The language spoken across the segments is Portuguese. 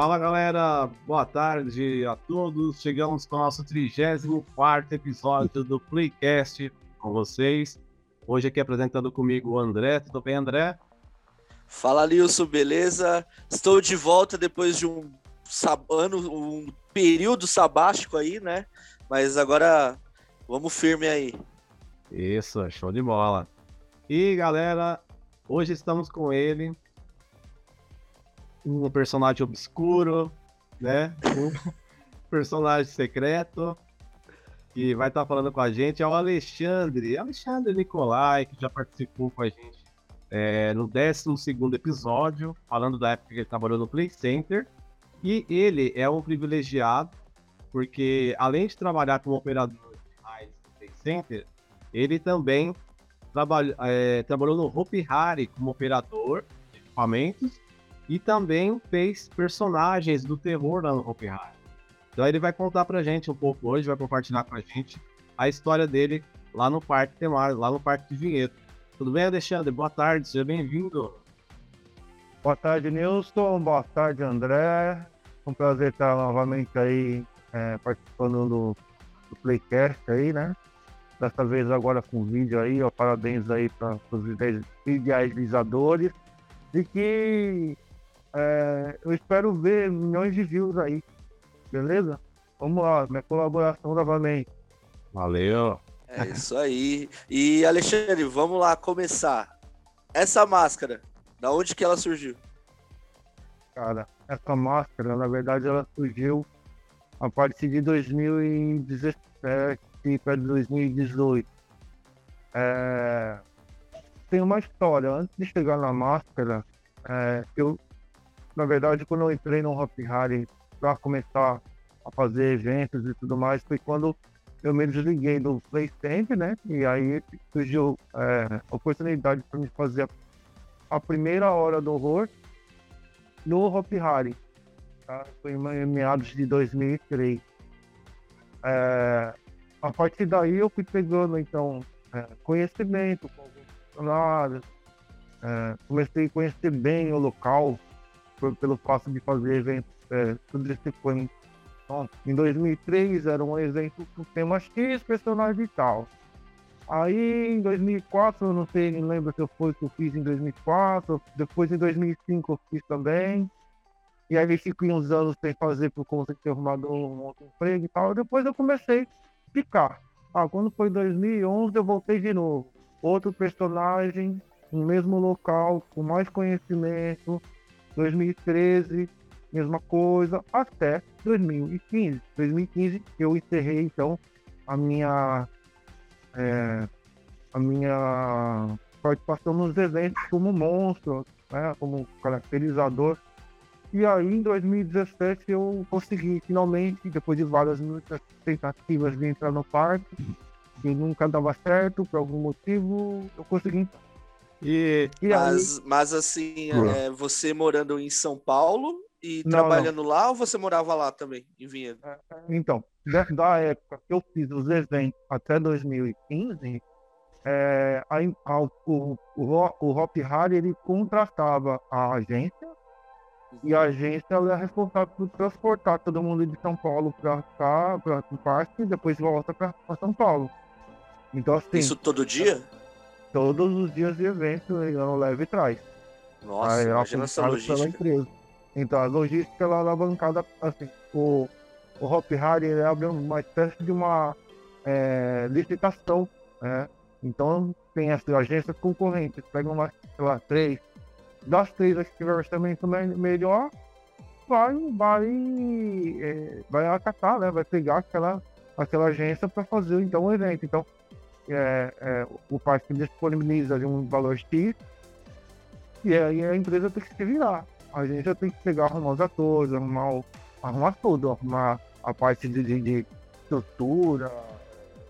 Fala galera, boa tarde a todos. Chegamos com o nosso 34 episódio do Playcast com vocês. Hoje aqui apresentando comigo o André. Tudo bem, André? Fala, Lilson, beleza? Estou de volta depois de um ano, um período sabático aí, né? Mas agora vamos firme aí. Isso, show de bola. E galera, hoje estamos com ele, um personagem obscuro, né? Um personagem secreto que vai estar falando com a gente é o Alexandre, Alexandre Nicolai, que já participou com a gente é, no 12 episódio, falando da época que ele trabalhou no Play Center. E ele é um privilegiado, porque além de trabalhar como operador de Play Center, ele também trabalha, é, trabalhou no Hopi Hari como operador de equipamentos e também fez personagens do terror Hopi Hari. Então ele vai contar pra gente um pouco hoje, vai compartilhar com a gente a história dele lá no Parque Temário, lá no Parque de Vinhedo. Tudo bem, Alexandre? Boa tarde, seja bem-vindo. Boa tarde, Nilson. Boa tarde, André. Um prazer estar novamente aí é, participando do, do, Playcast aí, né? Dessa vez agora com vídeo aí, ó, parabéns aí para os idealizadores. E que é, eu espero ver milhões de views aí. Beleza? Vamos lá, minha colaboração novamente. Valeu. É isso aí. E Alexandre, vamos lá começar. Essa máscara, da onde que ela surgiu? Cara, essa máscara, na verdade, ela surgiu a partir de 2017 para 2018. É... Tem uma história. Antes de chegar na máscara, é, eu na verdade, quando eu entrei no Hop Harry para começar a fazer eventos e tudo mais, foi quando eu me desliguei do PlayStation, né? E aí surgiu é, oportunidade para me fazer a, primeira hora do horror no Hop Harry. Tá? Foi em meados de 2003. É, a partir daí eu fui pegando, então, é, conhecimento com alguns funcionários, é, comecei a conhecer bem o local, pelo fato de fazer eventos é, subsequentes. Então, em 2003 era um evento com tema X, personagem e tal. Aí em 2004, eu não sei, não lembro se foi que eu fiz em 2004, depois em 2005 eu fiz também. E aí fiquei uns anos sem fazer por conta de ter arrumado um outro emprego e tal. Depois eu comecei a ficar. Ah, quando foi 2011 eu voltei de novo. Outro personagem, no mesmo local, com mais conhecimento, 2013, mesma coisa, até 2015. 2015 eu encerrei então a minha é, a minha participação nos eventos como monstro, né, como caracterizador. E aí em 2017 eu consegui finalmente, depois de várias tentativas de entrar no parque, que nunca dava certo por algum motivo, eu consegui e, e mas, aí... mas assim, é, você morando em São Paulo e não, trabalhando não. lá ou você morava lá também, em Vinhedo? É, é, então, da época que eu fiz os eventos até 2015, é, a, a, o, o, o Hop Harry ele contratava a agência e a agência ela é responsável por transportar todo mundo de São Paulo para cá, para o parque e depois volta para São Paulo. Então, assim, Isso todo dia? Todos os dias de evento não leve e traz. Nossa, Aí, imagina essa logística. Empresa. Então, a logística ela é alavancada, assim, o, o Hop Harry ele abre uma espécie de uma é, licitação, né? Então, tem as agências concorrentes, pegam uma, sei lá, três, das três que tiver orçamento melhor, vai, vai, é, vai acatar, né? Vai pegar aquela, aquela agência para fazer então o evento. Então, é, é, o parque disponibiliza de um valor X e aí a empresa tem que se virar. A gente já tem que pegar, arrumar os atores, arrumar, arrumar tudo, arrumar a parte de, de, de estrutura,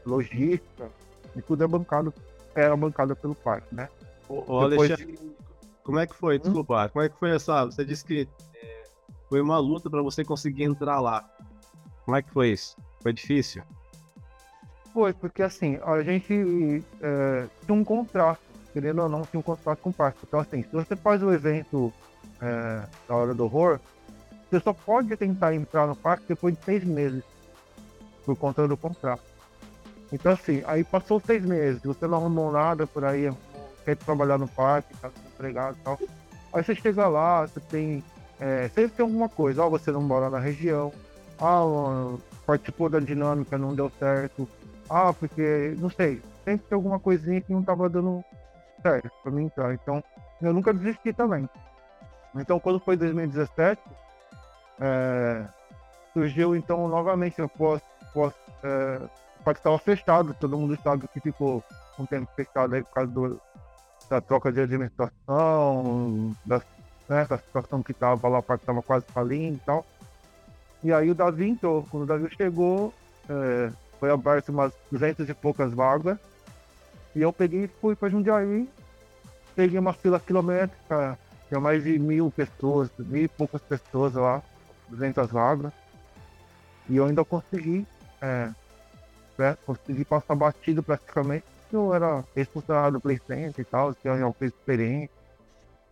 logística, e tudo é bancado, era bancado pelo parque, né? Ô, Depois... Alexandre, como é que foi? Hum? Desculpa, hum? como é que foi essa. Você disse que é, foi uma luta para você conseguir entrar lá. Como é que foi isso? Foi difícil? Foi, porque assim, a gente é, tinha um contrato, querendo ou não, tinha um contrato com o parque. Então, assim, se você faz o evento é, da hora do horror, você só pode tentar entrar no parque depois de seis meses, por conta do contrato. Então, assim, aí passou seis meses, você não arrumou nada por aí, quer trabalhar no parque, tá desempregado e tal. Aí você chega lá, você tem. É, sempre tem alguma coisa, ó, você não mora na região, ah, participou da dinâmica, não deu certo, ah, porque, não sei, sempre tem alguma coisinha que não tava dando certo pra mim entrar. Então, eu nunca desisti também. Então, quando foi 2017, é, surgiu então novamente após, após é, o parque estava fechado, todo mundo sabe que ficou um tempo fechado aí por causa do, da troca de administração, da, né, da situação que estava lá, o parque estava quase falindo e tal. E aí o Davi entrou. Quando o Davi chegou, é, foi aberto umas 200 e poucas vagas. E eu peguei e fui para Jundiaí, peguei uma fila quilométrica, tinha mais de mil pessoas, mil e poucas pessoas lá, 200 vagas. E eu ainda consegui, é, né, consegui passar batido praticamente, eu era responsável do Play e tal, tinha uma coisa diferente.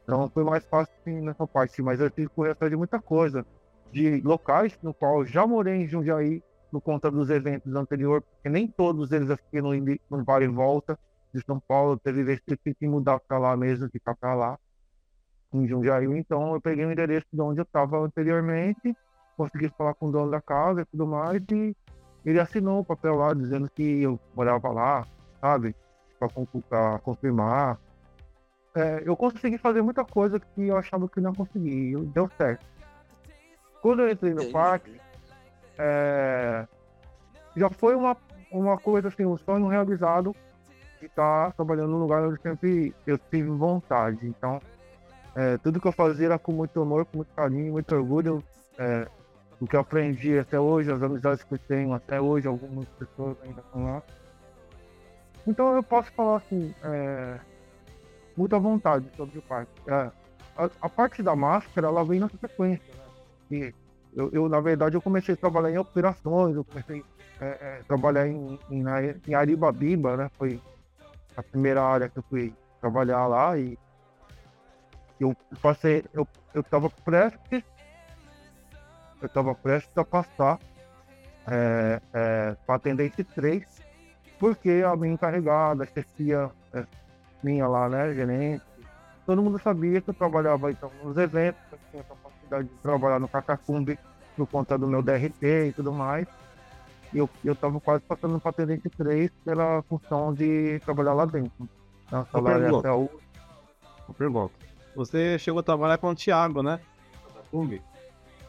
Então foi mais fácil assim, nessa parte, mas eu tive que correr atrás de muita coisa. De locais no qual eu já morei em Jundiaí, por conta dos eventos anteriores, porque nem todos eles aqui no, no Vale e Volta de São Paulo, teve que tive que mudar para lá mesmo, ficar para lá, em Jundiaí. Então eu peguei o endereço de onde eu estava anteriormente, consegui falar com o dono da casa e tudo mais, e ele assinou o papel lá dizendo que eu morava lá, sabe? Para confirmar. É, eu consegui fazer muita coisa que eu achava que não conseguia, deu certo. Quando eu entrei no parque, é, já foi uma, uma coisa assim, um sonho realizado de estar trabalhando num lugar onde sempre eu tive vontade. Então, é, tudo que eu fazia era com muito amor, com muito carinho, muito orgulho. É, o que eu aprendi até hoje, as amizades que eu tenho até hoje, algumas pessoas ainda estão lá. Então eu posso falar assim, é, muita vontade sobre o parque. É, a, a, parte da máscara, ela vem na sequência. Né? Eu, eu, na verdade, eu comecei a trabalhar em operações, eu comecei a é, é, trabalhar em, em, em Aribabiba, né? Foi a primeira área que eu fui trabalhar lá e eu passei, eu, eu tava prestes, eu tava prestes a passar é, é, para atendente 3, porque a minha encarregada, a chefia é, minha lá, né, gerente, todo mundo sabia que eu trabalhava então nos eventos, eu tinha de trabalhar no Catacumbi por conta do meu DRT e tudo mais. E eu, eu tava quase passando para atendente 3 pela função de trabalhar lá dentro. Salário até o. Pergunta. Você chegou a trabalhar com o Thiago, né? Catacumbi.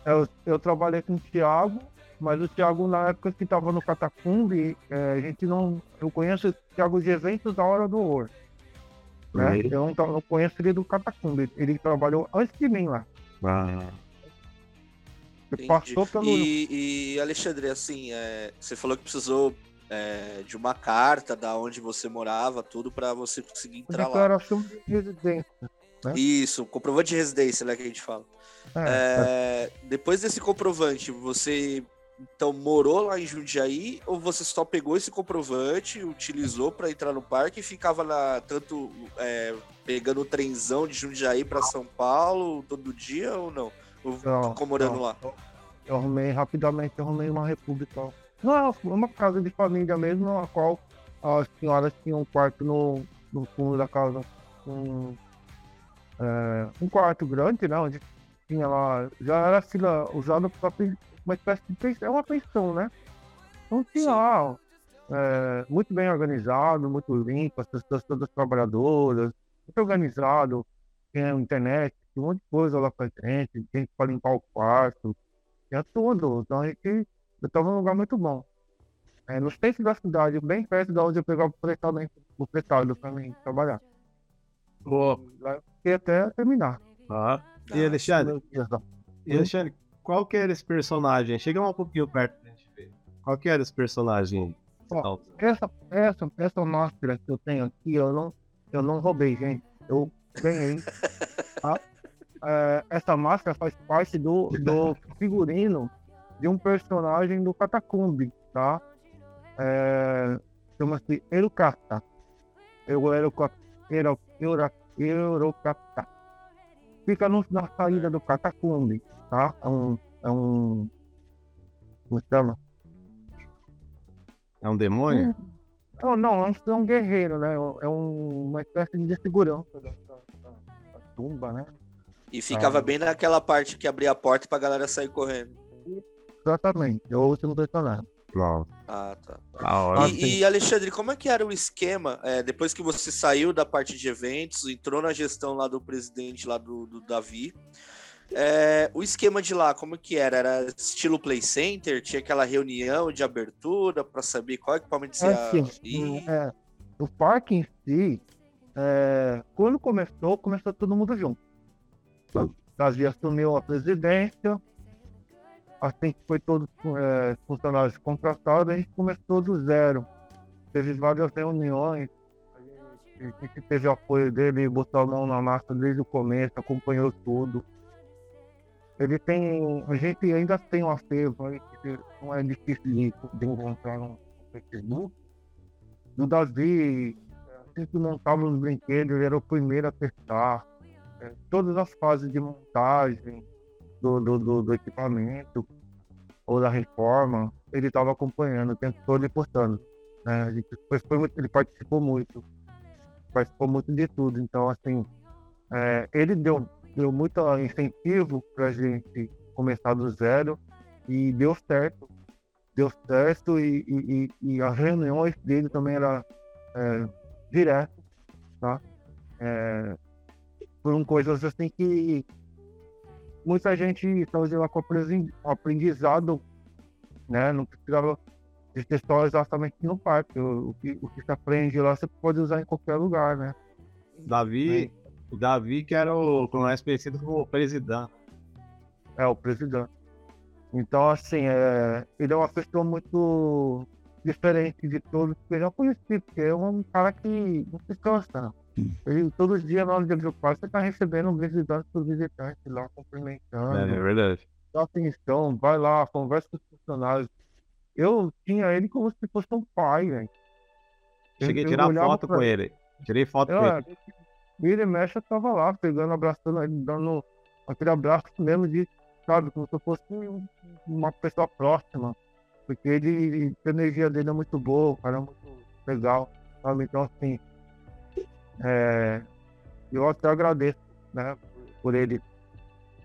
Eu, eu trabalhei com o Thiago, mas o Thiago, na época que estava no Catacumbi, é, a gente não. Eu conheço o Thiago de eventos da hora do horror. Né? Uhum. Eu não, não conheço ele do Catacumbi. Ele trabalhou antes de mim lá. Ah. Passou pelo. E, e Alexandre, assim, é, você falou que precisou é, de uma carta da onde você morava, tudo para você conseguir entrar Declaração lá. Declaração de residência. Né? Isso, comprovante de residência, né, que a gente fala. É, é, depois desse comprovante, você então morou lá em Jundiaí ou você só pegou esse comprovante, utilizou para entrar no parque e ficava na tanto é, pegando o trenzão de Jundiaí para São Paulo todo dia ou não? Ou não, ficou morando não. lá? Eu arrumei rapidamente, eu arrumei uma república. Não, é uma casa de família mesmo, na qual as senhoras tinham um quarto no, no fundo da casa. Um, é, um quarto grande, né? Onde tinha lá. Já era fila usada para uma espécie de pensão, é uma pensão, né? Então tinha lá. É, muito bem organizado, muito limpo, as pessoas todas trabalhadoras, muito organizado, tinha internet, tinha um monte de coisa lá pra gente, gente para limpar o quarto, tinha tudo. Então a gente eu estava num lugar muito bom. É, no centro da cidade, bem perto de onde eu pegava o prestado, o prestado para mim trabalhar. Boa. Lá eu fiquei até terminar. Ah. E Alexandre? E Alexandre, qual que era esse personagem? Chega um pouquinho perto pra gente ver. Qual que era esse personagem? Ó, essa, essa, essa máscara que eu tenho aqui, eu não, eu não roubei, gente. Eu ganhei. Tá? É, essa máscara faz parte do, do figurino de um personagem do Catacumbi, tá? É, Chama-se Erukata. Eu era o Eurocata. Fica no, na saída do catacumbi, tá? É um, é um. Como se chama? É um demônio? Não, não, é um guerreiro, né? É um, uma espécie de segurança da, da, da tumba, né? E ficava ah. bem naquela parte que abria a porta pra galera sair correndo. Exatamente, é o último personagem. Ah, tá. Ah, e, e, Alexandre, como é que era o esquema é, depois que você saiu da parte de eventos, entrou na gestão lá do presidente lá do, do Davi? É, o esquema de lá, como que era? Era estilo play center? Tinha aquela reunião de abertura para saber qual equipamento você é, ia é, O parque em si, é, quando começou, começou todo mundo junto. Davi assumiu a presidência, assim que foi todos é, funcionários contratados, a gente começou do zero. Teve várias reuniões, a gente teve apoio dele, botou a mão na massa desde o começo, acompanhou tudo. Ele tem. A gente ainda tem um acervo não é difícil de, de encontrar no Facebook. Do Davi, assim que montava os brinquedos, ele era o primeiro a testar. É, todas as fases de montagem do, do, do, do equipamento ou da reforma, ele estava acompanhando o tempo todo e postando. Né? Foi, foi, ele participou muito. Participou muito de tudo. Então, assim, é, ele deu deu muito incentivo para a gente começar do zero e deu certo. Deu certo e, e, e as reuniões dele também eram é, direto, tá? É, foram coisas assim que muita gente de lá com aprendizado, né? Não precisava de ter só exatamente no parque. O, o, que, o que se aprende lá você pode usar em qualquer lugar, né? Davi, o Davi, que era o mais conhecido como presidente. É, o presidente. Então, assim, é, ele é uma pessoa muito diferente de todos que eu já conheci, porque é um cara que não se cansa. Todos os dias na hora de agrupar, você está recebendo um visitante por visitante lá, cumprimentando. É, é verdade. Dá atenção, vai lá, conversa com os funcionários. Eu tinha ele como se fosse um pai, velho. Cheguei a tirar foto com ele. Tirei foto eu, com ele. Vira e mexe, eu tava lá, pegando, abraçando ele, dando aquele abraço mesmo de, sabe, como se eu fosse uma pessoa próxima. Porque ele, a energia dele é muito boa, o cara é muito legal, sabe? Então, assim, é, eu até agradeço, né, por ele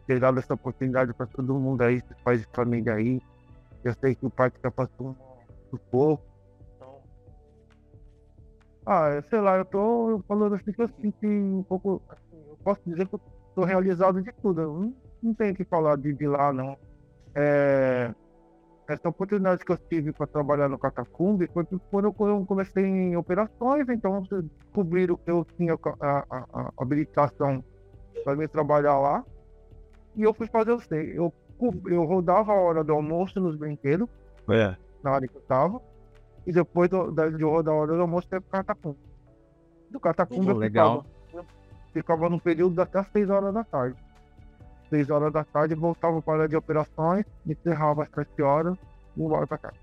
ter dado essa oportunidade para todo mundo aí, esses pais família aí. Eu sei que o pai está passando um pouco, ah, sei lá, eu tô falando assim que eu senti um pouco. Assim, eu posso dizer que eu tô realizado de tudo. Eu não, não tenho que falar de, de lá, não. É, essa oportunidade que eu tive para trabalhar no Catacumbi foi quando eu comecei em operações, então descobriram que eu tinha a, a, a habilitação para me trabalhar lá. E eu fui fazer o sei. Eu, eu rodava a hora do almoço nos brinquedos, é. na área que eu estava e depois do, da, de rodar a hora do almoço teve o catacumba. Do catacumba oh, legal. Ficava, ficava no período até as 6 horas da tarde. 6 horas da tarde voltava para a de operações, encerrava às 7 horas e embora para casa.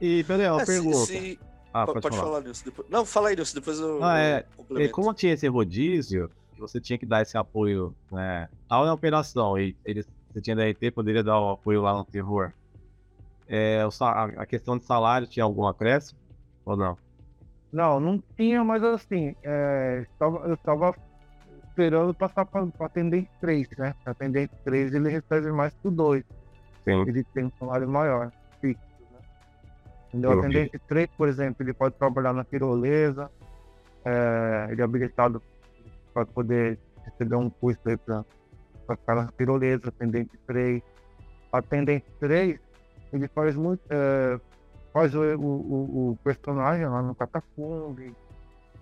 E, peraí, uma é, pergunta. Se, se... Ah, pode, pode falar. nisso depois. Não, fala aí nisso, depois eu. Ah, é. E como tinha esse rodízio, você tinha que dar esse apoio né, à operação e eles, você tinha DRT, poderia dar o apoio lá no terror. É, a questão de salário tinha algum acréscimo ou não? Não, não tinha, mas assim, é, eu estava esperando passar para atendente 3, né? Atendente 3 ele recebe mais que o 2. Sim. Ele tem um salário maior, fixo. Né? O atendente 3, por exemplo, ele pode trabalhar na tirolesa, é, ele é habilitado para poder receber um curso aí para ficar na tirolesa, atendente 3. Atendente 3, ele faz muito. É, faz o, o, o, personagem lá no Catacumbi.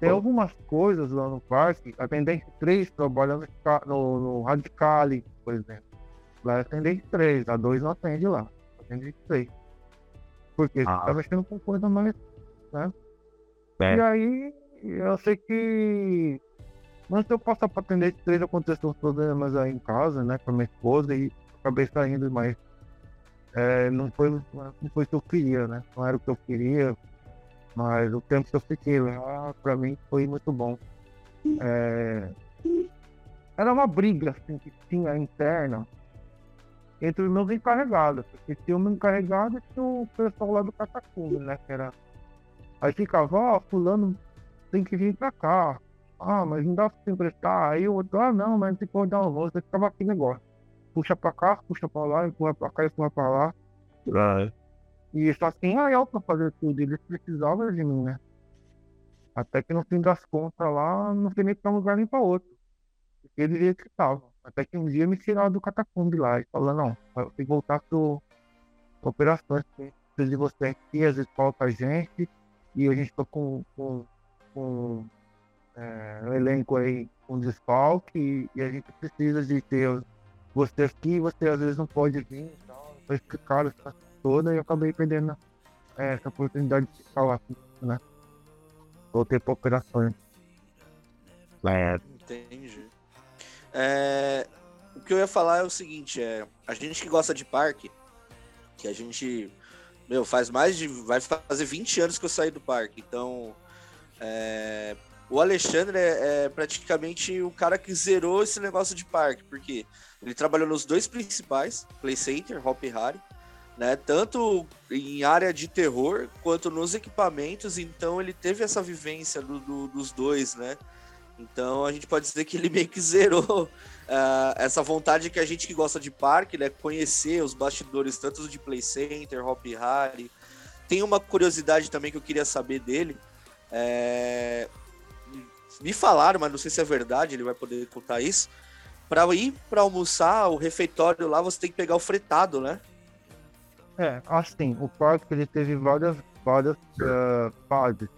Tem algumas coisas lá no parque. A Tendência 3 trabalha no, no, no Radicali, por exemplo. Lá é a Tendência 3, a 2 não atende lá. A Tendência 3. Porque ah. tá mexendo com coisa mais. Né? É. E aí, eu sei que. Antes eu passar para Tendência 3, aconteceu uns problemas aí em casa, né, com a minha esposa, e acabei saindo, mas é, não, foi, não foi o que eu queria, né? Não era o que eu queria, mas o tempo que eu fiquei lá, para mim, foi muito bom. É, era uma briga assim, que tinha interna entre os meus encarregados. Porque tinha um encarregado e tinha o pessoal lá do Catacumbi, né? Que era... Aí ficava, ó, oh, fulano tem que vir pra cá. Ah, mas não dá pra se emprestar. Aí o outro, ah, não, mas tem que rodar um rosto. Aí ficava aquele negócio. Puxa pra cá, puxa pra lá, empurra pra cá, empurra pra lá. É. E só assim a El pra fazer tudo. Eles precisavam de mim, né? Até que no fim das contas lá, não sei nem pra um lugar nem pra outro. Porque eles estavam. Até que um dia me tiraram do catacumbi lá e falaram, não, eu tenho que voltar pro operações, preciso de você aqui, às vezes falta a gente, e a gente tá com, com, com é, um elenco aí com desfalque, e, a gente precisa de ter você aqui, você às vezes não pode vir, então, foi explicar essa toda e eu acabei perdendo é, essa oportunidade de ficar lá, né? Voltei para operações. É. Entendi. É, o que eu ia falar é o seguinte, é, a gente que gosta de parque, que a gente, meu, faz mais de, vai fazer 20 anos que eu saí do parque, então, é, o Alexandre é, é, praticamente o cara que zerou esse negócio de parque, porque ele trabalhou nos dois principais, Play Center, Hop Harry, né? Tanto em área de terror quanto nos equipamentos, então ele teve essa vivência do, do, dos dois, né? Então a gente pode dizer que ele meio que zerou uh, essa vontade que a gente que gosta de parque, né? Conhecer os bastidores tanto de Play Center, Hop Harry. Tem uma curiosidade também que eu queria saber dele. É... Me falaram, mas não sei se é verdade, ele vai poder contar isso. Para ir para almoçar, o refeitório lá, você tem que pegar o fretado, né? É, assim, o parque ele teve várias, várias uh, fases.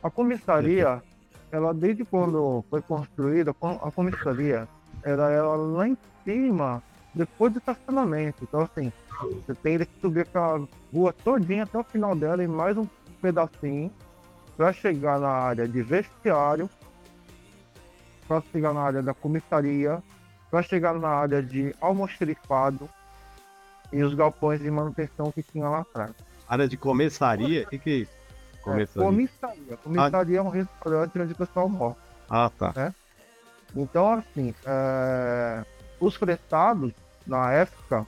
A comissaria, ela desde quando foi construída, a comissaria, era ela lá em cima, depois do estacionamento. Então, assim, você tem que subir aquela rua todinha até o final dela e mais um pedacinho para chegar na área de vestiário, para chegar na área da comissaria, para chegar na área de almoxerifado, e os galpões de manutenção que tinha lá atrás. Área de começaria? O que, que é isso? Começaria. É, comissaria. Comissaria ah. é um restaurante onde o pessoal morre. Ah, tá. Né? Então, assim, é... os fretados, na época,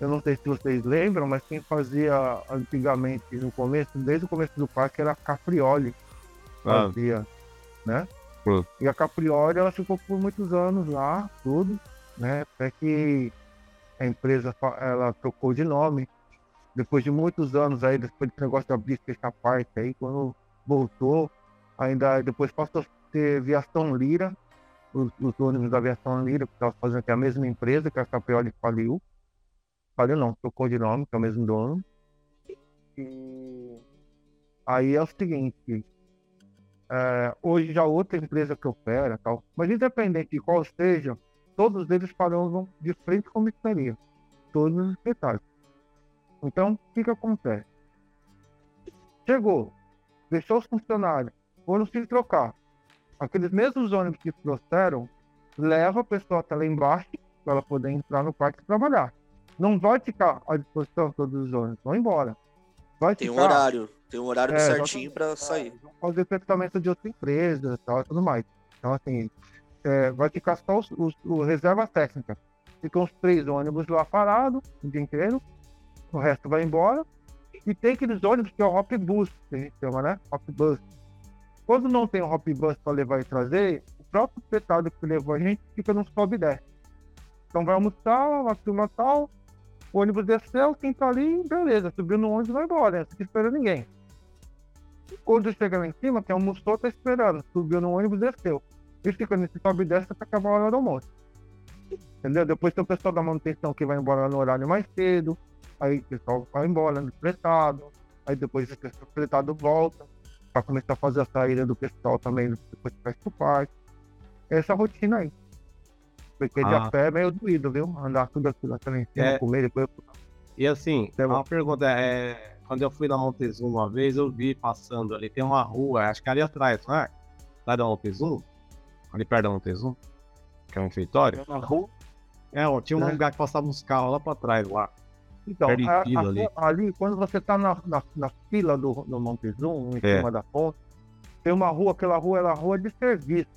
eu não sei se vocês lembram, mas quem fazia antigamente, no começo, desde o começo do parque, era a Caprioli. Ah. Fazia, né? E a Caprioli, ela ficou por muitos anos lá, tudo, né? Até que a empresa ela trocou de nome. Depois de muitos anos aí, depois desse negócio de abrir essa parte aí, quando voltou, ainda depois passou a ter Viação Lira, os, os ônibus da Aviação Lira, que estava fazendo aqui a mesma empresa, que a Caprioli faliu. Faliu não, trocou de nome, que é o mesmo dono. E aí é o seguinte, é, hoje já outra empresa que opera, tal, mas independente de qual seja, todos eles paravam de frente com a comissaria, todos os espetáculos. Então, o que, que acontece? Chegou, deixou os funcionários, foram se trocar. Aqueles mesmos ônibus que trouxeram, leva a pessoa até lá embaixo para ela poder entrar no parque e trabalhar. Não vai ficar à disposição todos os ônibus, vão embora. Vai tem ficar, um horário, tem um horário é, certinho para sair. É, fazer tratamento de outra empresa e tudo mais. Então, assim, é, vai ficar só os, os, os reserva técnica. Ficam os três ônibus lá parados o dia inteiro, o resto vai embora. E tem aqueles ônibus que é o Hop Bus, que a gente chama, né? Hop Bus. Quando não tem o Hop Bus para levar e trazer, o próprio petado que levou a gente fica no sobe e desce. Então vai almoçar, a turma tal, o ônibus desceu, quem tá ali, beleza, subiu no ônibus e vai embora, não fica ninguém. Quando chega lá em cima, quem almoçou tá esperando, subiu no ônibus desceu e fica nesse sobe e desce até acabar a hora do almoço. Entendeu? Depois tem o pessoal da manutenção que vai embora no horário mais cedo, aí o pessoal vai embora no fretado, aí depois o fretado volta, para começar a fazer a saída do pessoal também, depois que fecha o parque. Essa rotina aí. Porque ah. de a pé é meio doído, viu? Andar tudo aquilo também em cima, é... comer, depois. E assim, é uma pergunta é. Quando eu fui na Montezuma uma vez, eu vi passando ali, tem uma rua, acho que ali atrás, não é? Lá da Montezuma? Ali perto da Montezum, que é um refeitório. Na rua? É, tinha um é. lugar que passava uns carros lá pra trás, lá. Então, a, a, ali. ali. quando você tá na, na, na fila do, do Montezum, em é. cima da ponte, tem uma rua, aquela rua era a rua de serviço.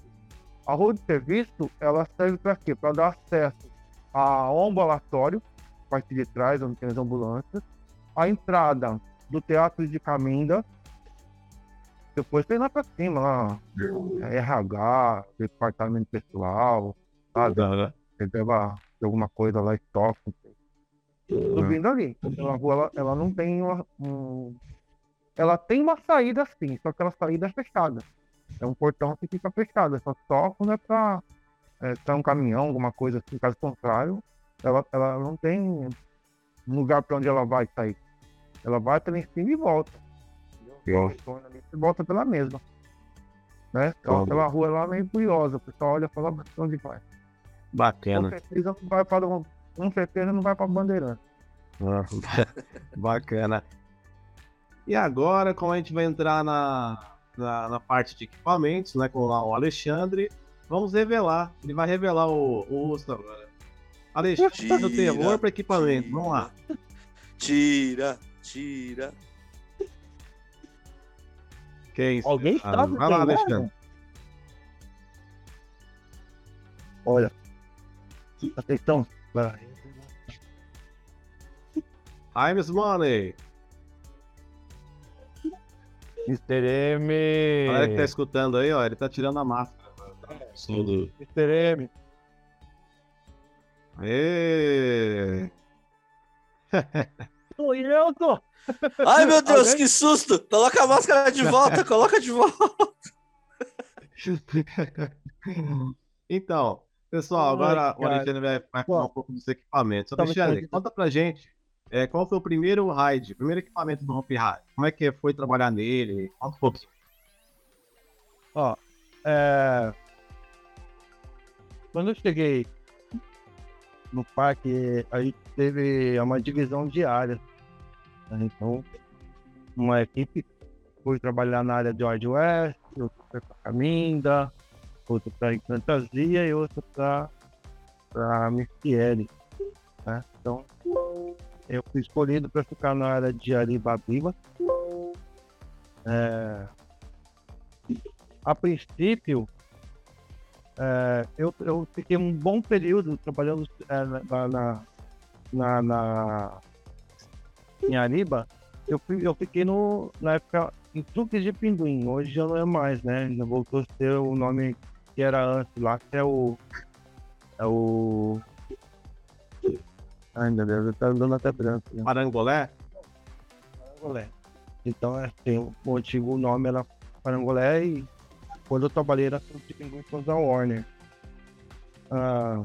a rua de serviço, ela serve para quê? Para dar acesso ao ambulatório, parte de trás, onde tem as ambulâncias, a entrada do Teatro de Caminda, depois tem lá para cima, lá, RH, departamento pessoal, sabe? Uhum. Leva alguma coisa lá, estoque. Subindo uhum. ali. Então, a rua, ela, ela não tem uma, um... Ela tem uma saída sim, só que aquela saída é fechada. É um portão que fica fechado, é só só quando é para é, um caminhão, alguma coisa assim, caso contrário, ela, ela não tem um lugar para onde ela vai sair. Ela vai pela em cima e volta. E volta pela mesma. Né? Então, pela rua lá meio curiosa, o pessoal olha e fala onde vai. Bacana. Com certeza não vai para, com certeza não vai para Bandeirante. Ah, bacana. E agora, como a gente vai entrar na, na, na, parte de equipamentos, né, com o Alexandre, vamos revelar. Ele vai revelar o, o Usto agora. Alexandre, o terror para equipamento. Tira, vamos lá. Tira, tira. Quem? Alguém ah, sabe? Vai lá, Alexandre. Olha. Atenção. Times Money. Mr. M. Olha que tá escutando aí, ó. Ele tá tirando a máscara. Do... Mr. M. Aê! Sou eu, tô. Ai, meu Deus, Alguém? que susto! Coloca a máscara de volta, coloca de volta. então, pessoal, agora Ai, o Alexandre vai, falar um pouco dos equipamentos. Alexandre, conta pra gente é, qual foi o primeiro raid, o primeiro equipamento do Hop Raid? Como é que foi trabalhar nele? Um. Ó, é... Quando eu cheguei no parque, a gente teve uma divisão de áreas. Né? Então, uma equipe foi trabalhar na área de George West, outra para Caminda, outra para Encantasia e outra para Mistieri. Né? Então, eu fui escolhido para ficar na área de Aribabiba. É... A princípio, é, eu, eu fiquei um bom período trabalhando é, na, na, na, em Ariba. Eu, eu fiquei no, na época em Truques de Pinguim. Hoje já não é mais, né? Já voltou a ser o nome que era antes lá, que é o. É o. Ai meu Deus, dando até branco. Né? Parangolé? Parangolé. Então, assim, o antigo nome era Parangolé e quando eu trabalhei era de Pinguim com a Warner. Ah,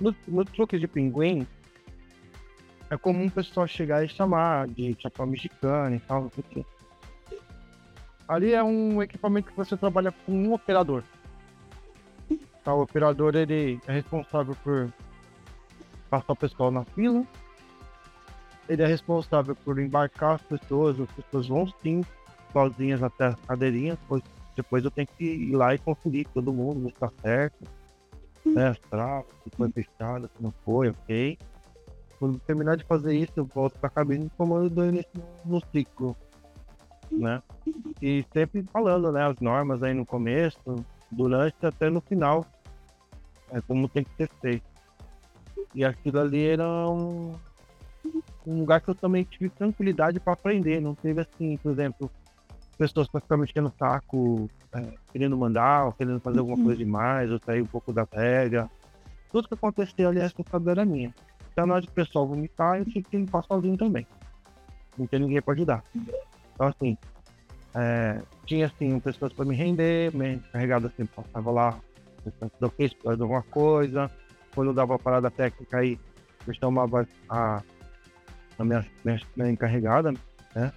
no, no truque de pinguim, é comum o pessoal chegar e chamar de chapéu mexicano e tal, porque ali é um equipamento que você trabalha com um operador. Tá, o operador ele é responsável por passar o pessoal na fila. Ele é responsável por embarcar as pessoas, as pessoas vão sim sozinhas até as cadeirinhas, depois, depois eu tenho que ir lá e conferir todo mundo, está certo, né, as travas, se foi fechado, se não foi, ok. Quando terminar de fazer isso, eu volto para a cabine e comando ele no ciclo, né? E sempre falando, né, as normas aí no começo, durante até no final, é como tem que ser feito. E aquilo ali era um, um lugar que eu também tive tranquilidade para aprender. Não teve assim, por exemplo, pessoas para ficar mexendo o saco, é, querendo mandar, ou querendo fazer alguma coisa demais, ou sair um pouco da regra. Tudo que aconteceu ali, a responsabilidade era minha. Então, na hora de pessoal vomitar, eu tinha que limpar sozinho também. Não tinha ninguém para ajudar. Então, assim, é, tinha assim, pessoas para me render, me carregado assim, passava lá, do que alguma coisa, quando dava parada técnica aí, eu chamava a, a minha, minha, minha encarregada, né?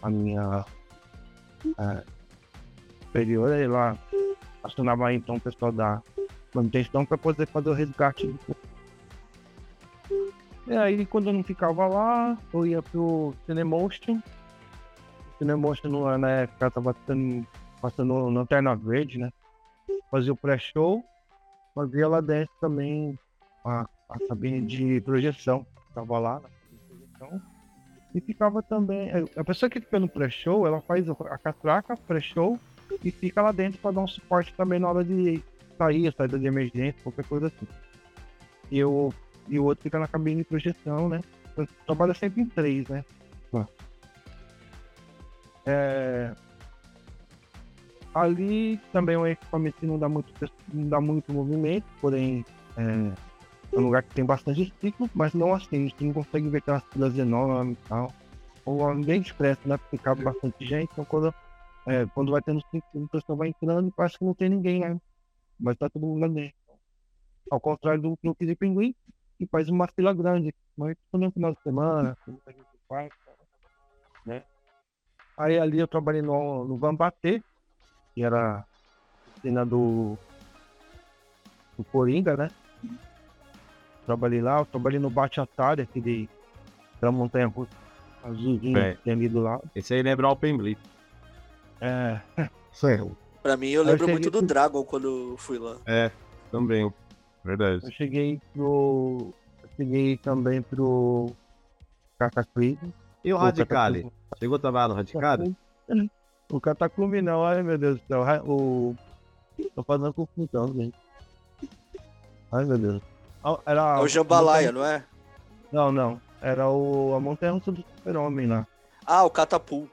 A minha a superior, aí lá acionava aí, então o pessoal da manutenção para poder fazer o resgate. E aí quando eu não ficava lá, eu ia pro Cinemotion. Cinemotion na época tava passando, passando Lanterna Verde, né? Fazia o pré-show fazia lá dentro também a, a cabine de projeção. Tava lá na projeção. E ficava também. A pessoa que fica no pré-show, ela faz a catraca, pré-show, e fica lá dentro para dar um suporte também na hora de sair, saída de emergência, qualquer coisa assim. Eu, e o outro fica na cabine de projeção, né? Eu trabalho sempre em três, né? É... Ali também é um equipamento não dá muito, não dá muito movimento, porém é, é um lugar que tem bastante ciclo, mas não assim, a gente não consegue ver aquelas filas enormes e tal. Ou bem discreto, né? Porque cabe bastante gente, então quando, é, quando vai tendo cinco, o pessoal vai entrando e parece que não tem ninguém, né? Mas tá todo mundo lá dentro. Ao contrário do clube de pinguim, que faz uma fila grande, mas no final de semana, né? Aí ali eu trabalhei no, no Vambatê, que era cena do, do Coringa, né? Trabalhei lá, eu trabalhei no Bate Atari, aquele da montanha russa azulzinho é. que tem ali do lado. Esse aí lembra o Open. É, isso aí. Pra mim, eu lembro eu muito do Dragon quando eu fui lá. É, também. Verdade. Eu cheguei pro. Eu cheguei também pro. Cataclismo. E o Radicale? Chegou a trabalhar no Radicale? O Cataclume não, ai meu Deus do céu. O. Tô fazendo confusão, gente. Ai meu Deus. Era, é o Jambalaya, não é? Não, não. Era o, a montanha russa do super-homem lá. Ah, o Catapult.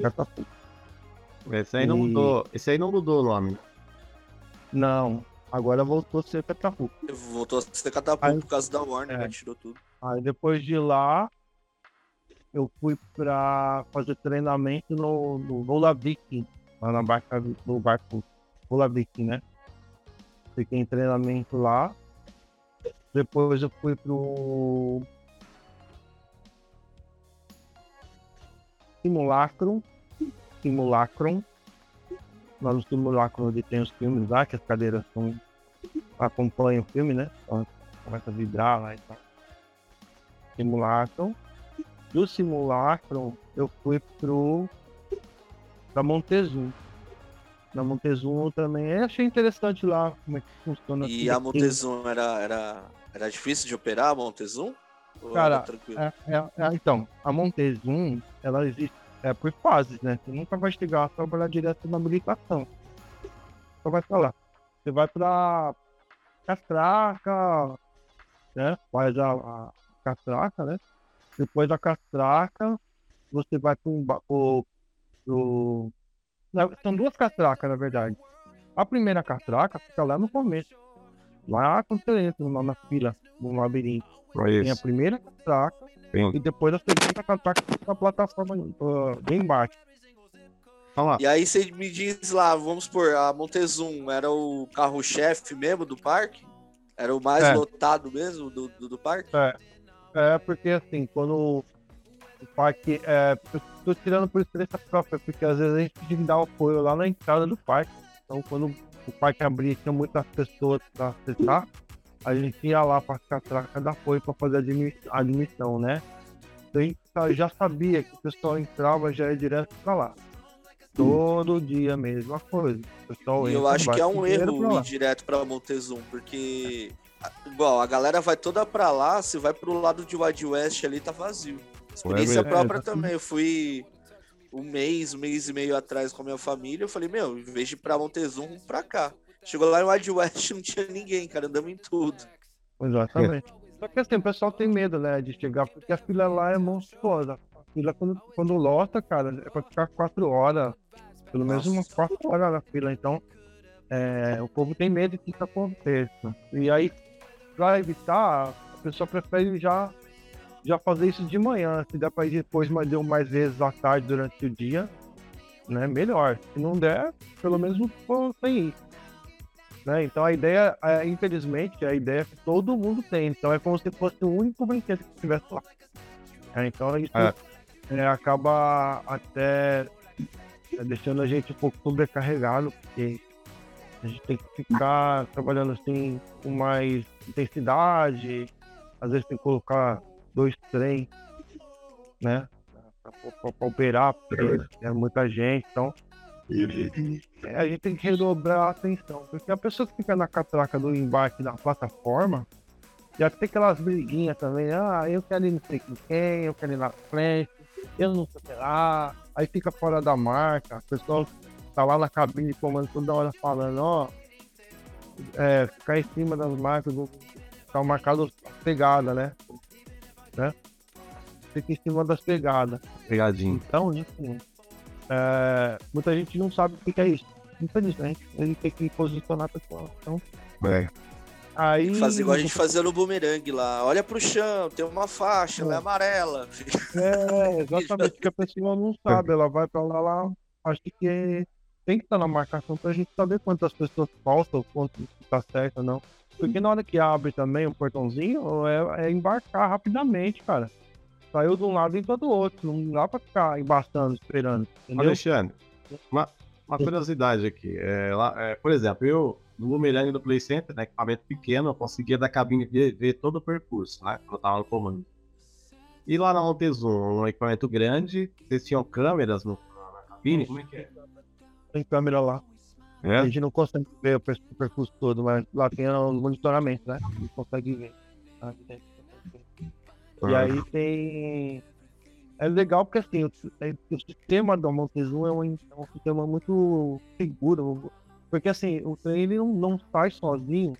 Catapult. Esse aí não e... mudou. Esse aí não mudou o nome. Não. Agora voltou a ser Catapult. Voltou a ser Catapult aí, por causa da Warner, é. que tirou tudo. Aí depois de lá, eu fui pra fazer treinamento no, no Lola Viking, lá na barca, no barco Lola Viking, né? Fiquei em treinamento lá. Depois eu fui pro Simulacrum. Simulacrum. Lá no Simulacrum onde tem os filmes lá, que as cadeiras são, acompanham o filme, né? Então, começa a vibrar lá e tal. Simulacrum. Do Simulacrum eu fui pro da Montezum. Na Montezum também eu achei interessante lá como é que funciona. E a Montezum era, era era difícil de operar a Montezum? Cara, é, é, é, então, a Montezum, ela existe é, por fases, né? Você nunca vai chegar a trabalhar direto na habilitação. Só vai falar. Você vai pra castraca, né? Faz a, a castraca, né? Depois da castraca, você vai pro, pro, pro... São duas castracas, na verdade. A primeira castraca fica lá no começo. Lá quando você entra na fila, no labirinto. Tem a primeira catraca e depois a segunda catraca na plataforma uh, bem embaixo. E aí você me diz lá, vamos por a Montezum era o carro-chefe mesmo do parque? Era o mais é. lotado mesmo do, do, do, parque? É. é, porque assim, quando o parque. É, eu tô tirando por experiência própria, porque às vezes a gente tem que dar apoio lá na entrada do parque. Então quando o parque abria, tinha muitas pessoas para acessar, a gente ia lá para catraca da apoio para fazer a admissão, né? Então a gente já sabia que o pessoal entrava já ia direto para lá. Todo dia a mesma coisa. O pessoal e eu acho que é um erro ir direto para Montezum, porque igual a galera vai toda para lá, se vai pro lado de Wild West ali tá vazio. Experiência é, própria é, também. Eu fui um mês, um mês e meio atrás com a minha família, eu falei, meu, em vez de ir pra Montezum, pra cá. Chegou lá em Wild West, não tinha ninguém, cara, andamos em tudo. Exatamente. Só que assim, o pessoal tem medo, né, de chegar, porque a fila lá é monstruosa. A fila, quando, quando lota, cara, é pra ficar quatro horas, pelo menos umas quatro horas na fila. Então, é, o povo tem medo que isso aconteça. E aí, pra evitar, a pessoa prefere já já fazer isso de manhã. Se der para ir depois, mas deu mais vezes à tarde durante o dia, né? Melhor. Se não der, pelo menos não sem ir. Né? Então a ideia, é, infelizmente, a ideia é que todo mundo tem. Então é como se fosse o único brinquedo que estivesse lá. É, então isso é. É, acaba até é, deixando a gente um pouco sobrecarregado, porque a gente tem que ficar trabalhando assim com mais intensidade, às vezes tem que colocar dois trens, né? Para operar, porque é muita gente, então é, a gente tem que redobrar a atenção, porque a pessoa que fica na catraca do embarque da plataforma, já tem aquelas briguinhas também, ah, eu quero ir não sei quem, eu quero ir na frente, eu não sei lá, aí fica fora da marca, o pessoal tá lá na cabine comando toda hora falando, ó, é, ficar em cima das marcas, ficar marcado as pegadas, né? né? Fica em cima das pegadas. Pegadinho. Então, isso, é, muita gente não sabe o que é isso. Infelizmente, a gente tem que posicionar a pessoa. Então, é. Aí... Fazer igual a gente fazia no bumerangue lá. Olha pro chão, tem uma faixa, é. ela é amarela. É, exatamente, que a pessoa não sabe. Ela vai pra lá, lá acho que tem que estar na marcação pra gente saber quantas pessoas faltam, quanto tá certo ou não. Porque na hora que abre também o portãozinho, é, é embarcar rapidamente, cara. Saiu de um lado e todo outro. Não dá pra ficar embaçando, esperando. Entendeu? Alexandre, uma, uma curiosidade aqui. É, lá, é, por exemplo, eu no Boomerang do Play Center, né, equipamento pequeno, eu conseguia da cabine ver, ver todo o percurso, né, quando eu tava no comando. E lá na Montezum, um equipamento grande, vocês tinham câmeras no, na cabine? Como é que é? Tem câmera lá. É? A gente não consegue ver o percurso todo, mas lá tem o monitoramento, né? A gente consegue ver. E aí tem. É legal porque assim, o, o sistema da Montezum é um, é um sistema muito seguro, porque assim, o trem ele não, não sai sozinho.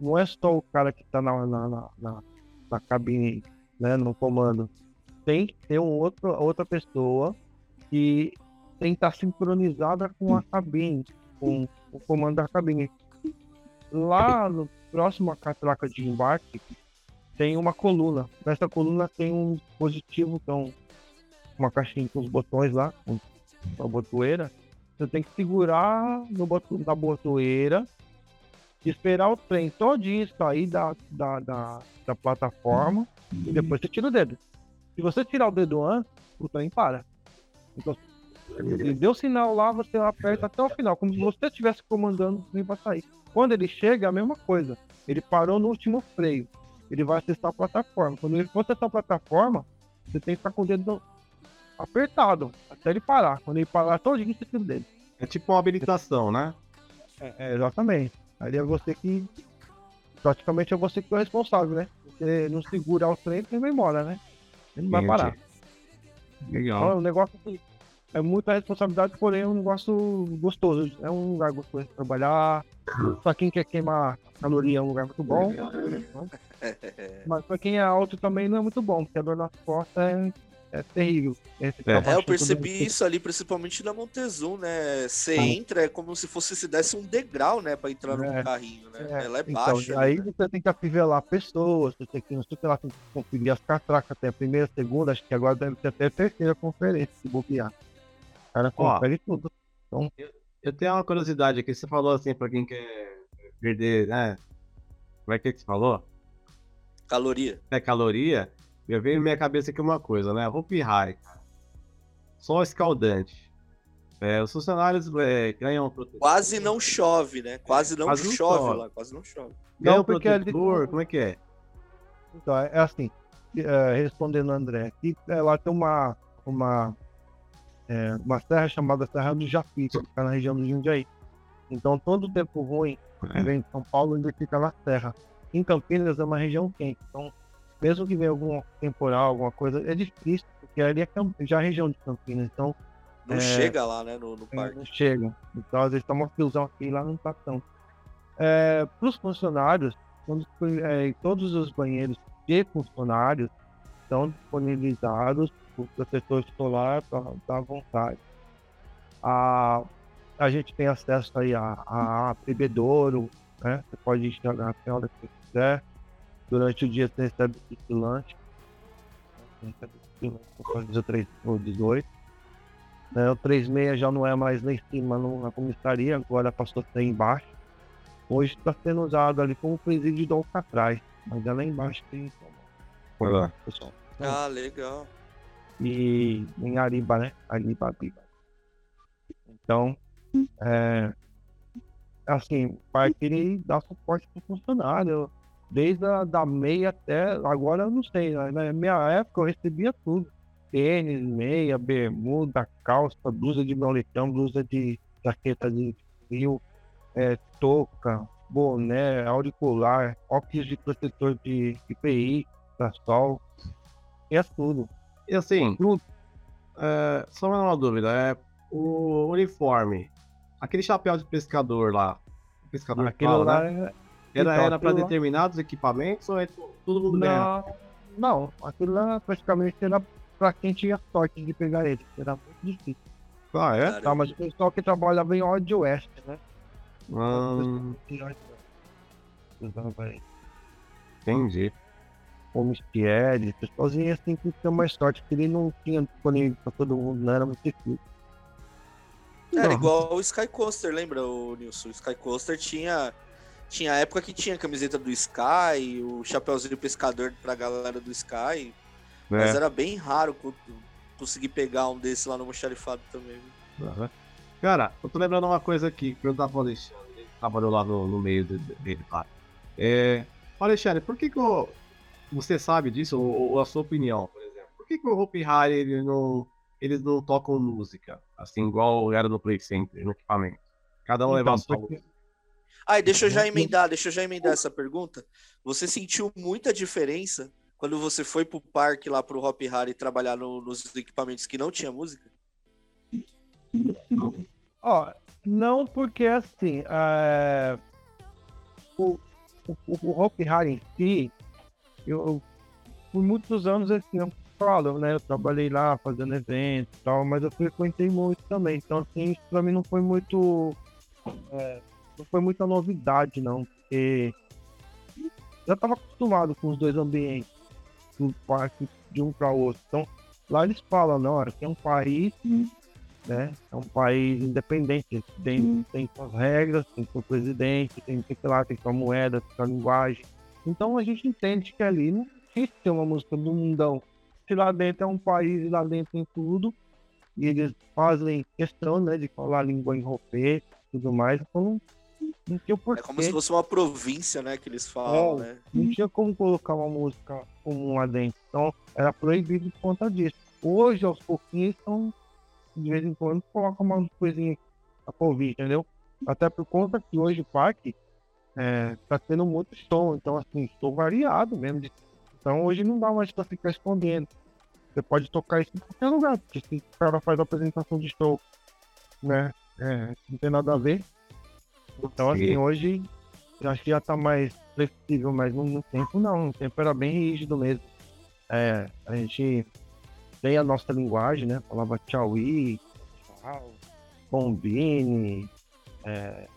Não é só o cara que tá na, na, na, na cabine, né, no comando. Tem que ter um outro, outra pessoa que tem que estar tá sincronizada com a cabine, com o comando da cabine. Lá no próximo à catraca de embarque, tem uma coluna. Nessa coluna tem um dispositivo, então, uma caixinha com os botões lá, com a botoeira você tem que segurar no botão da botoeira, esperar o trem todinho sair da, da, da, da plataforma e depois você tira o dedo. Se você tirar o dedo antes, o trem para. Então, ele deu sinal lá, você aperta até o final, como se você estivesse comandando o trem para sair. Quando ele chega, é a mesma coisa. Ele parou no último freio. Ele vai acessar a plataforma. Quando ele for acessar a plataforma, você tem que estar com o dedo apertado até ele parar. Quando ele parar, todinho você tira o dedo. É tipo uma habilitação, né? É, é, exatamente. Aí é você que. Praticamente é você que é o responsável, né? Você não segurar o trem, ele vai embora, né? Ele não vai parar. Legal. Então, é um negócio que é muita responsabilidade, porém é um negócio gostoso. É um lugar gostoso de trabalhar. Pra quem quer queimar caloria é um lugar muito bom. Mas pra quem é alto também não é muito bom, porque a dor nas costas é é terrível. É, é eu percebi isso ali, principalmente na Montezum, né? Você ah. entra, é como se fosse se desse um degrau, né? Pra entrar no é, carrinho, né? É, Ela é então, baixa. Aí né? você tem que afivelar pessoas, você tem que, não sei lá, tem que conferir as catracas até a primeira, segunda, acho que agora deve ter até a terceira conferência, se bobear. O cara confere Ó, tudo. Então... Eu, eu, tenho uma curiosidade aqui, você falou assim, pra quem quer perder, né? Como é que você falou? Caloria. É caloria. Eu veio na minha cabeça aqui uma coisa, né? Hope High, Sol escaldante. É, os funcionários é, ganham protetor. Quase não chove, né? Quase não, quase chove, chove, lá, quase não chove. Ganham não, protetor, como é que é? Então, é assim, é, respondendo André, aqui é, lá tem uma, uma, é, uma serra chamada Serra do Japi, que fica na região do Jundiaí. Então, todo o tempo ruim é. vem de São Paulo, ele fica na serra. Em Campinas é uma região quente, então mesmo que venha algum temporal, alguma coisa, é difícil, porque ali é já a região de Campinas, então. Não é, chega lá, né, no, no é, parque. Não chega. Então, às vezes, tá uma fiozão aqui lá não tá tão. É, Para os funcionários, quando, é, todos os banheiros de funcionários estão disponibilizados o protetor solar à vontade. A, a gente tem acesso aí a, a, a bebedouro, né? Você pode enxergar até a que você quiser. Durante o dia você recebe o lanche. Você recebe o 3 ou 18. Né, o 36 já não é mais lá em cima na comissaria, agora passou a ser embaixo. Hoje está sendo usado ali como presídio do Alcatraz, mas é lá embaixo tem. Olha pessoal. Ah, legal. E em Ariba, né? Ariba, Ariba. Então, é, assim, o parque dá suporte para o funcionário desde a da meia até agora eu não sei, né? na minha época eu recebia tudo. Tênis, meia, bermuda, calça, blusa de moletom, blusa de jaqueta de frio, é, touca, boné, auricular, óculos de protetor de IPI, para sol, é tudo. E assim, tudo. É, só uma dúvida, é, o uniforme, aquele chapéu de pescador lá, pescador Aquilo fala, lá né? Era, então, era para aquilo lá- determinados equipamentos ou é to- todo mundo ganha? Não, aquilo lá praticamente era pra quem tinha sorte de pegar ele. Era muito difícil. Ah, é? Tá, mas o pessoal que trabalhava em Odd West, né? Hum, entendi. Como Stied, pessoalzinho assim que tinha mais sorte, que ele não tinha disponível pra todo mundo, não era muito difícil. Era Não. igual o Sky Coaster, lembra, o Nilson? O Sky Coaster tinha. Tinha época que tinha a camiseta do Sky, o chapéuzinho pescador pra galera do Sky. Mas É. era bem raro co- conseguir pegar um desse lá no Moxarifado também. Aham. Cara, eu tô lembrando uma coisa aqui, que eu tava Alexandre, ele trabalhou lá no, no meio de- de- dele, tá? É, Alexandre, por que que o, você sabe disso, ou, ou a sua opinião, por exemplo, por que que o Hopi Hari, ele não, eles não tocam música, assim, igual era no Play Center, no equipamento? Cada um leva a Então, sua porque- música. Ah, deixa eu já Uhum. emendar, deixa eu já emendar essa pergunta. Você sentiu muita diferença quando você foi pro parque lá pro Hop Harry trabalhar no- nos equipamentos que não tinha música? Ó, não porque assim, é, o, o, o Hopi Hari em si, eu, por muitos anos, assim, eu falo, né? Eu trabalhei lá fazendo eventos e tal, mas eu frequentei muito também. Então, assim, isso pra mim não foi muito. é, não foi muita novidade, não, porque já estava acostumado com os dois ambientes, do parque de um para outro. Então, lá eles falam, não, aqui é um país né? É um país independente, tem, tem suas regras, tem seu presidente, tem, que lá, tem sua moeda, tem sua linguagem. Então a gente entende que ali não existe uma música do mundão. Se lá dentro é um país e lá dentro tem tudo, e eles fazem questão né, de falar a língua em ropê e tudo mais, então não, tinha É porquê. como se fosse uma província, né, que eles falam, É. né? Não tinha como colocar uma música comum lá dentro. Então, era proibido por conta disso. Hoje, aos pouquinhos, estão, de vez em quando, colocam uma coisinha pra ouvir, entendeu? Até por conta que hoje o parque é, tá tendo muito som. Então, assim, estou variado mesmo. Então, hoje não dá mais pra ficar escondendo. Você pode tocar isso em qualquer lugar, porque se o cara faz apresentação de show, né? É, não tem nada a ver. Então, assim, Sim. hoje eu acho que já tá mais flexível, mas no, tempo não, no tempo era bem rígido mesmo. É, a gente tem a nossa linguagem, né? Falava tchauí, tchau, bombine, é,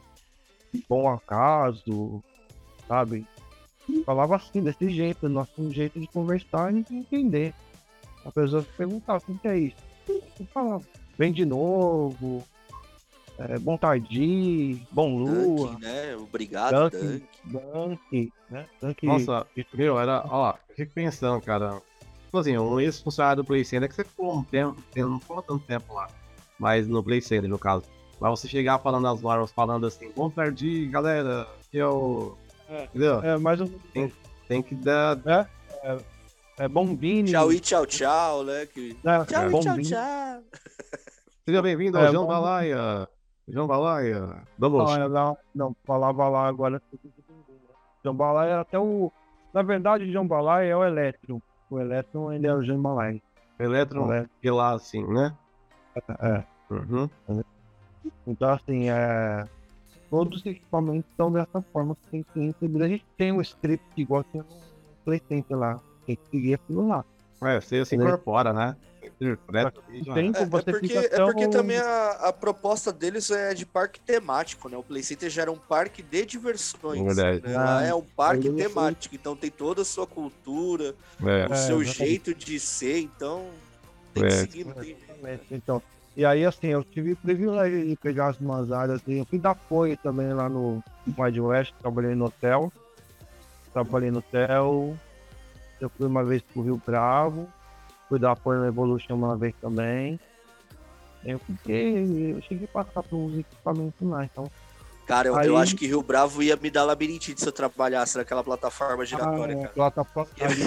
bom acaso, sabe? Falava assim, desse jeito, nosso jeito de conversar e de entender. A pessoa perguntava o que é isso. Eu falava, vem de novo, é, bom tarde, bom lua. Dunk, né? Obrigado, Dunk. Dunk. Né? Dunk. Nossa, meu, era, ó, eu fico pensando, cara. Tipo assim, um ex-funcionário do Play Center que você ficou um tempo, não ficou tanto tempo lá. Mas no Play Center, no caso. Mas você chegar falando as normas, falando assim, bom tarde, galera, que eu. É. Entendeu? É, mais um. Tem que dar. É bombini. Tchau e tchau, tchau, né? Que... né? Tchau é, e tchau, tchau. Seja bem-vindo ao É, João bom- Balaia. Balaia. Vamos. Não, é, não, não, falava lá agora. Jambalaya era até o. Na verdade, o Jambalaya é o Electro. O Electro ainda é o Jambalaya. Eletron, Electro, que lá assim, né? é. Uhum. Então, assim, é. Todos os equipamentos estão dessa forma que tem que entender. A gente tem um script igual tem no Play Center lá. Tem que seguir aquilo lá. É, você se Né? incorpora, né? Tem- É, é Você porque, fica é tão- porque também a, a proposta deles é de parque temático, né? O Play Center já era um parque de diversões. Verdade. né? Ah, é um parque aí eu temático, então tem toda a sua cultura, É. o É, seu jeito de ser, então tem que É. seguir. tem-. Então, e aí, assim, eu tive o privilégio de pegar as umas áreas. Assim, eu fui dar apoio também lá no Wide West, trabalhei no hotel. Trabalhei no hotel. Eu fui uma vez pro Rio Bravo. Fui dar apoio no Evolution uma vez também. Eu fiquei. Eu cheguei a passar por uns equipamentos lá, então. Cara, eu, eu Aí- acho que Rio Bravo ia me dar labirintite se eu trabalhasse naquela plataforma giratória, Ah, cara. plataforma- ali,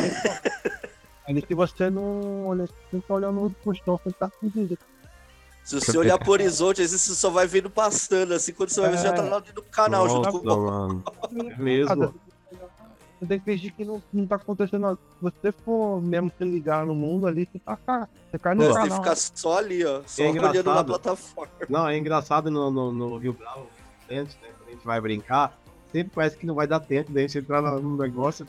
ali se você não olha, você tá olhando pro chão, você tá fudido. Se você olhar pro horizonte, às vezes você só vai vendo passando, assim, quando você vai ver, você já tá lá dentro do canal junto Nossa, com o. É mesmo. Você tem que fingir que não, não tá acontecendo nada. Se você for mesmo se ligar no mundo ali, você tá cara. Você cai no Você canal. ficar só ali, ó. Só É olhando na plataforma. Não, é engraçado no, no, no Rio Bravo, antes, né? Quando a gente vai brincar, sempre parece que não vai dar tempo da gente entrar no negócio.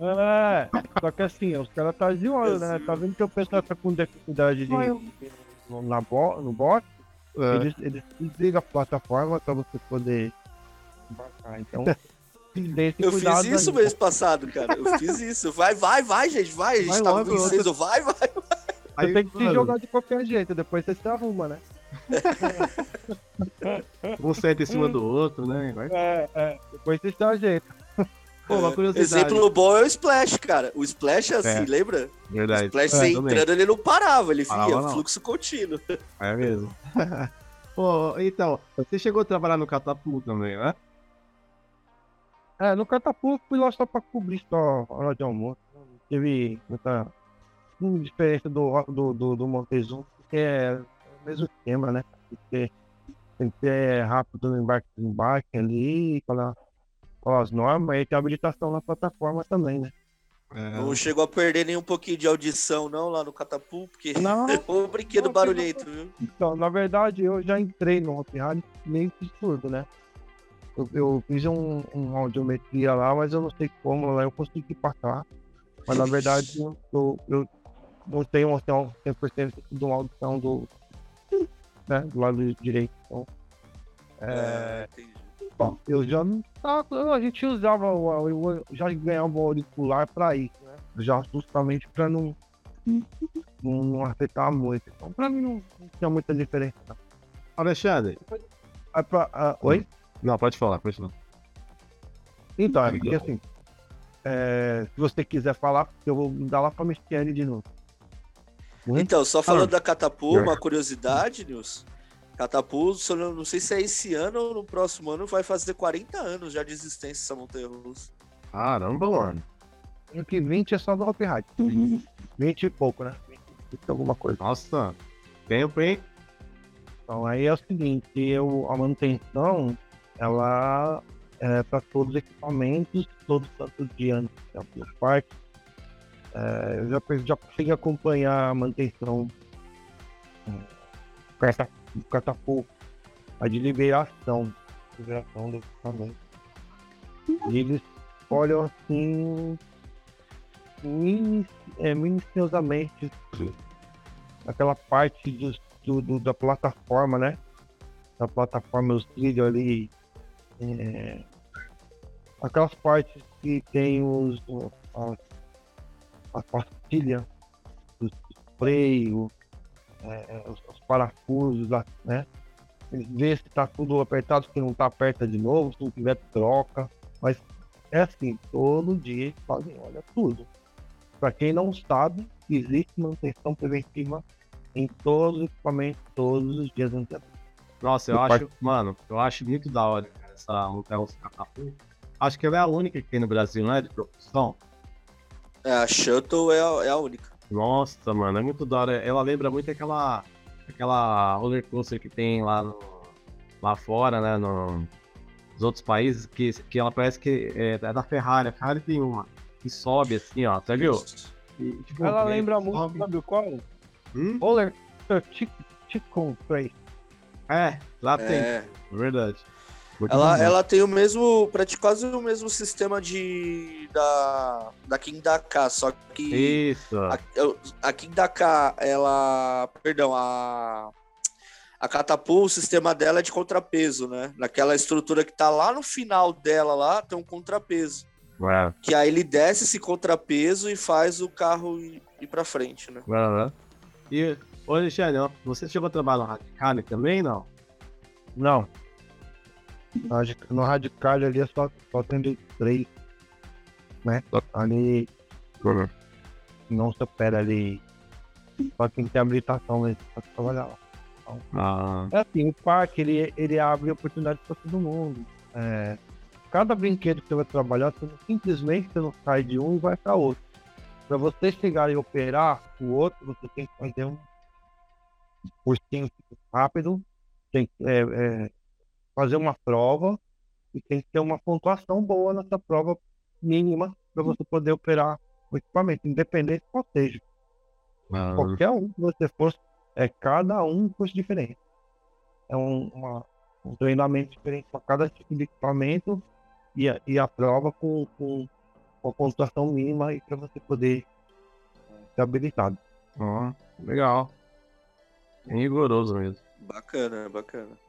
É, só que assim, os caras tá de olho, né? Tá vendo que o pessoal tá com dificuldade de, no, na bo, no bot, É. eles, eles desligam a plataforma pra você poder embarcar. Então, Eu fiz isso aí. mês passado, cara. Eu fiz isso. Vai, vai, vai, gente, vai. A gente Vai tava logo, com incêndio. Vai, vai. Você tem que se mano, jogar de qualquer jeito, depois você se arruma, né? Um senta em cima do outro, né? Vai- É, é. Depois você se ajeita. Pô, uma curiosidade. Exemplo bom é o Splash, cara. O Splash é assim, É. lembra? O Verdade. Splash, É, você também. entrando, ele não parava, ele Parava, via não. fluxo contínuo. É mesmo. Pô, então, você chegou a trabalhar no Catapult também, né? É, no Catapulto fui lá só pra cobrir só a hora de almoço. Não tive muita diferença do, do, do, do Montezum, porque é o mesmo esquema, né? Porque tem que ser rápido no embarque no embarque ali, com, a- com as normas, e tem habilitação na plataforma também, né? É. Não chegou a perder nem um pouquinho de audição, não, lá no Catapult, porque Não, é um brinquedo Não, barulhento, viu? Então, na verdade, eu já entrei no Hop Rally meio que surdo, né? Eu, eu fiz um, um audiometria lá, mas eu não sei como lá eu consegui passar. Mas na verdade, eu, eu, eu não tenho noção 100% de uma audição do, né, do lado direito. Então, É, entendi. bom, eu já não tava, a gente usava, o- eu já ganhava o auricular para isso, né? Já justamente para não, não, não afetar muito. Então, para mim não, não tinha muita diferença. não. Alexandre. Aí pra- ah, oi? Não, pode falar, pode falar. Então, é porque assim, é, se você quiser falar, eu vou dar lá pra Michele de novo. Hum? Então, só falando da Catapult, É. uma curiosidade, Nils. Catapult, se eu não sei se é esse ano ou no próximo ano, vai fazer 40 anos já de existência essa montanha russa. Caramba, mano. Ano que 20 é só do Hop Ride. 20 e pouco, né? 20 e alguma coisa. Nossa. Tempo, hein? Então aí é o seguinte, eu, a manutenção, ela é para todos os equipamentos, todos os santos dias no parque. É, eu já, já consegui acompanhar a manutenção é, do do catapulto, a de liberação, liberação do equipamento. E eles olham assim é, minuciosamente aquela parte dos do, do- da plataforma, né? Da plataforma, os trilhos ali. É, aquelas partes que tem os, as, as pastilhas, os freios, é, os, os parafusos, lá, né? Eles vê se tá tudo apertado, se não tá aperta de novo, se não tiver troca. Mas é assim, todo dia eles fazem, olha tudo. Para quem não sabe, existe manutenção preventiva em todos os equipamentos, todos os dias. Nossa, eu Do acho, mano, eu acho muito da hora, essa Catapult. Acho que ela é a única que tem no Brasil, né? De propulsão. É, a Shuttle é a, é a única. Nossa, mano, é muito da hora. Ela lembra muito aquela, aquela roller coaster que tem lá, no- lá fora, né? No, nos outros países, que, que ela parece que é, é da Ferrari. A Ferrari tem uma que sobe assim, ó. Você viu? E, tipo, Ela que lembra muito, sobe. sabe qual? Hum? Roller Chicken Trace. É, lá tem. É. Verdade. Ela, ela tem o mesmo, praticamente quase o mesmo sistema de da da King Dakar, só que Isso. a, a King Dakar, ela, perdão, a a Catapult, o sistema dela é de contrapeso, né? Naquela estrutura que tá lá no final dela lá, tem um contrapeso, É, que aí ele desce esse contrapeso e faz o carro ir, ir para frente, né? é, é. E, ô Alexandre, você chegou a trabalhar no Radical também, não? Não. No radic- No radical ali é só, só tem três. Né? Ali não supera ali. Só quem tem habilitação mesmo pra trabalhar lá. Ah, É assim, o parque ele, ele abre oportunidades para todo mundo. É, cada brinquedo que você vai trabalhar, você não- simplesmente você não sai de um e vai para outro. Para você chegar e operar o outro, você tem que fazer um cursinho rápido, tem que é, é, fazer uma prova e tem que ter uma pontuação boa nessa prova mínima para você poder operar o equipamento, independente de qual seja. Ah. Qualquer um que você fosse, é cada um fosse diferente. É um, uma, um treinamento diferente para cada tipo de equipamento e a, e a prova com, com, com a pontuação mínima para você poder ser habilitado. Oh, legal. Bem rigoroso mesmo. Bacana, bacana.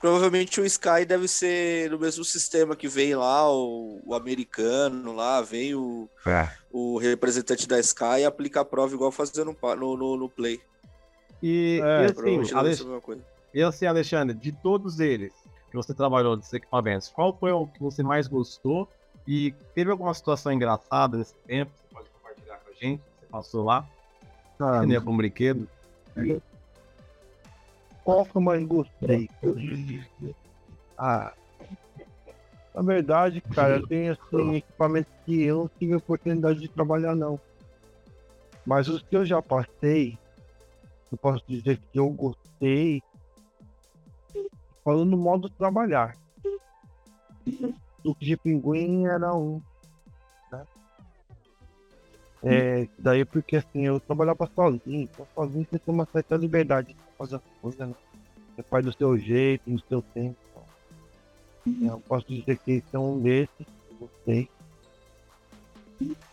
Provavelmente o Sky deve ser no mesmo sistema que vem lá o, o americano, lá vem o, é. o representante da Sky e aplica a prova igual fazendo no, no, no Play. E, é, e assim, Alex... e assim, Alexandre, de todos eles que você trabalhou desses equipamentos, qual foi o que você mais gostou? E teve alguma situação engraçada nesse tempo? Você pode compartilhar com a gente? Você passou lá? Ah, que um brinquedo? Qual que eu mais gostei? Ah, na verdade, cara, eu tenho assim, equipamentos que eu não tive oportunidade de trabalhar, não. Mas os que eu já passei, eu posso dizer que eu gostei. Falando no modo trabalhar. O de pinguim era um. Né? É, daí porque assim, eu trabalhava sozinho, então sozinho você tem uma certa liberdade de fazer né? Você faz do seu jeito, no seu tempo. Então. Eu posso dizer que esse é um desses, eu gostei.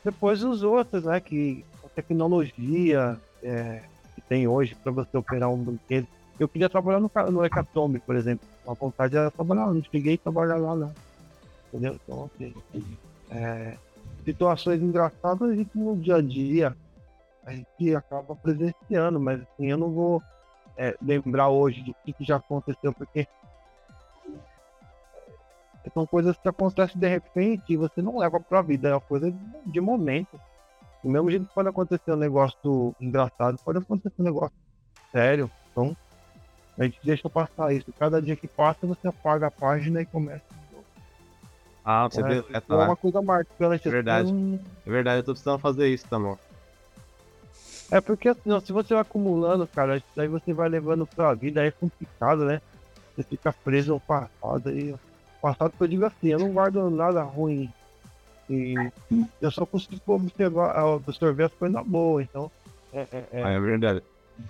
Depois os outros, né? Que a tecnologia é, que tem hoje para você operar um brinquedo. Eu queria trabalhar no, no Hecatombe, por exemplo. A vontade era trabalhar lá, não cheguei a trabalhar lá, não. Entendeu? Então, assim. É, situações engraçadas a gente no dia a dia a gente acaba presenciando, mas assim, eu não vou é, lembrar hoje do que, que, já aconteceu, porque são coisas que acontecem de repente e você não leva pra vida, é uma coisa de momento. Do mesmo jeito que pode acontecer um negócio engraçado, pode acontecer um negócio sério. Então, a gente deixa passar isso. Cada dia que passa, você apaga a página e começa ah, você é, é, tá. uma coisa marcante. É verdade. Assim, é verdade, eu tô precisando fazer isso também. É porque assim, se você vai acumulando, cara, daí você vai levando pra vida, aí é complicado, né? Você fica preso ao passado e passado que eu digo assim, eu não guardo nada ruim. E eu só consigo observar, absorver as coisas boas, então. É, é, é, ah, é verdade.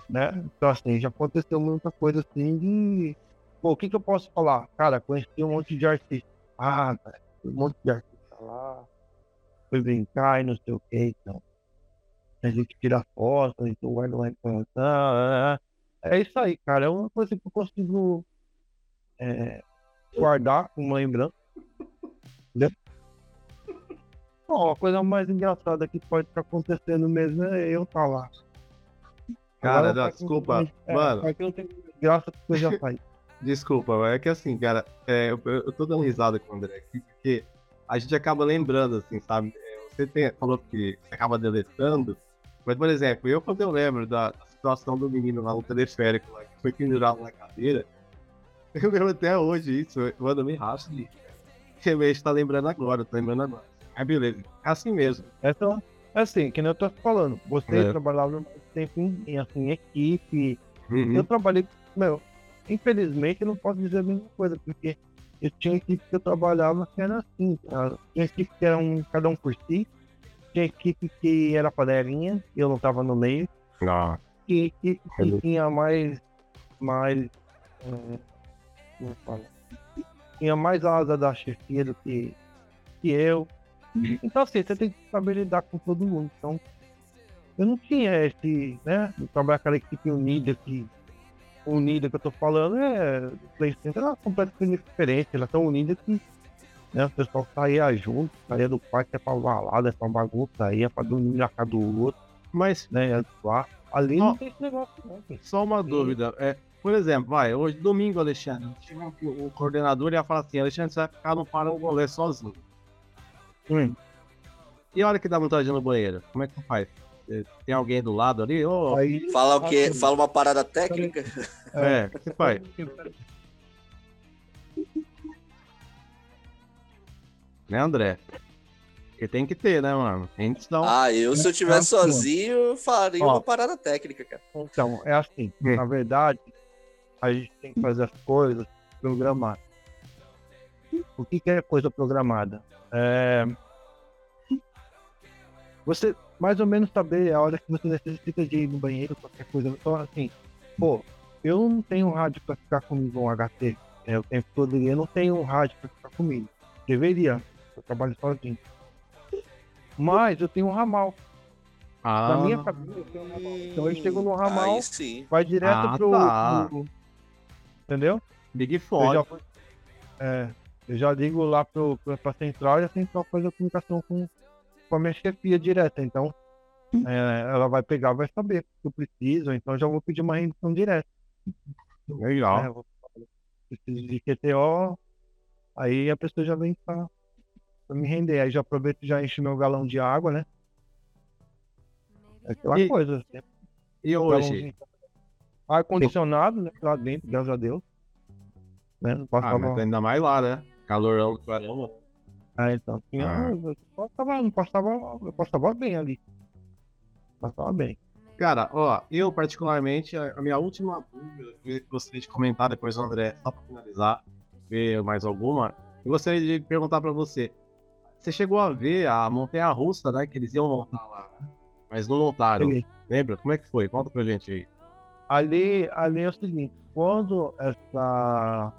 Né? Então assim, já aconteceu muita coisa assim de. Pô, o que, que eu posso falar? Cara, conheci um monte de artistas. Ah, cara, um monte de artista lá, foi brincar e não sei o que, então. A gente tira foto, então guarda uma informação. É isso aí, cara. É uma coisa que eu consigo é, guardar como lembrança. Entendeu? Bom, a coisa mais engraçada que pode estar acontecendo mesmo é eu estar tá lá. Cara, não, desculpa. É, mano. não tem graça que você já faz. Desculpa, é que assim, cara, é, eu, eu tô dando risada com o André aqui, porque a gente acaba lembrando, assim, sabe? É, você tem, falou que acaba deletando, mas, por exemplo, eu quando eu lembro da, situação do menino lá no teleférico, lá, que foi pendurado na cadeira, eu lembro até hoje isso, mano, me racho de realmente tá lembrando agora, tô lembrando agora. Mas beleza, é assim mesmo. Então, é assim, que nem eu tô falando, você é. trabalhava tempo em, assim, equipe, uhum. eu trabalhei, meu, Infelizmente, eu não posso dizer a mesma coisa, porque eu tinha equipe que eu trabalhava que era assim, cara. Tinha equipe que era um, cada um por si, tinha equipe que era panelinha, eu não tava no meio. Ah. E equipe que tinha mais. mais. É, como fala? Tinha mais asa da chefia do que, que eu. Então assim, você tem que saber lidar com todo mundo. Então, eu não tinha esse, né? Trabalhar aquela equipe unida que unida que eu tô falando é PlayStation é completamente diferente. Ela é tão unida que né, o pessoal saía junto, saía do quarto, é pra balada, é pra bagunça, ia pra dormir na casa do outro. Mas, né, lá. Ali não tem esse negócio, não. Só uma dúvida. É, por exemplo, vai, hoje, domingo, Alexandre, o coordenador ia falar assim: Alexandre, você vai ficar no Parangolé sozinho. Hum. E a hora que dá vontade no banheiro, como é que faz? tem alguém do lado ali? Oh, Aí, fala o quê? Fala uma parada técnica? É, o que faz? Né, André? Porque tem que ter, né, mano? Então... Ah, eu se eu tivesse sozinho, faria Ó, uma parada técnica, cara. Então, é assim, na verdade, a gente tem que fazer as coisas programar. O que, que é coisa programada? É... Você mais ou menos saber a hora que você necessita de ir no banheiro, qualquer coisa. Então, assim, pô, eu não tenho rádio para ficar comigo um HT é, o tempo todo eu não tenho um rádio para ficar comigo. Deveria, eu trabalho sozinho. Mas eu tenho um ramal. Ah. Na minha cabeça, eu tenho um ramal. Então eu chego no ramal, vai direto ah, pro, tá. pro, Entendeu? Big Foda. É, eu já ligo lá pro, pra central e a central faz a comunicação com, com a minha chefia direta. Então, é, ela vai pegar, vai saber o que eu preciso, então já vou pedir uma rendição direta. Legal. É, vou, preciso de QTO, aí a pessoa já vem pra, pra me render. Aí já aproveito e já encho meu galão de água, né? É aquela e, coisa. E hoje? Ar-condicionado, né? Lá dentro, graças a Deus. Né? Não passava... Ah, mas ainda mais lá, né? Calorão do caramba. Ah, então. Tinha, ah. Eu passava, não passava, eu passava bem ali. Passava bem. Cara, ó, eu particularmente, a minha última dúvida que eu gostaria de comentar, depois o André, só pra finalizar, ver mais alguma, eu gostaria de perguntar pra você. Você chegou a ver a montanha russa, né? Que eles iam montar lá, né? mas não montaram. Sim. Lembra? Como é que foi? Conta pra gente aí. Ali, ali é o seguinte, quando essa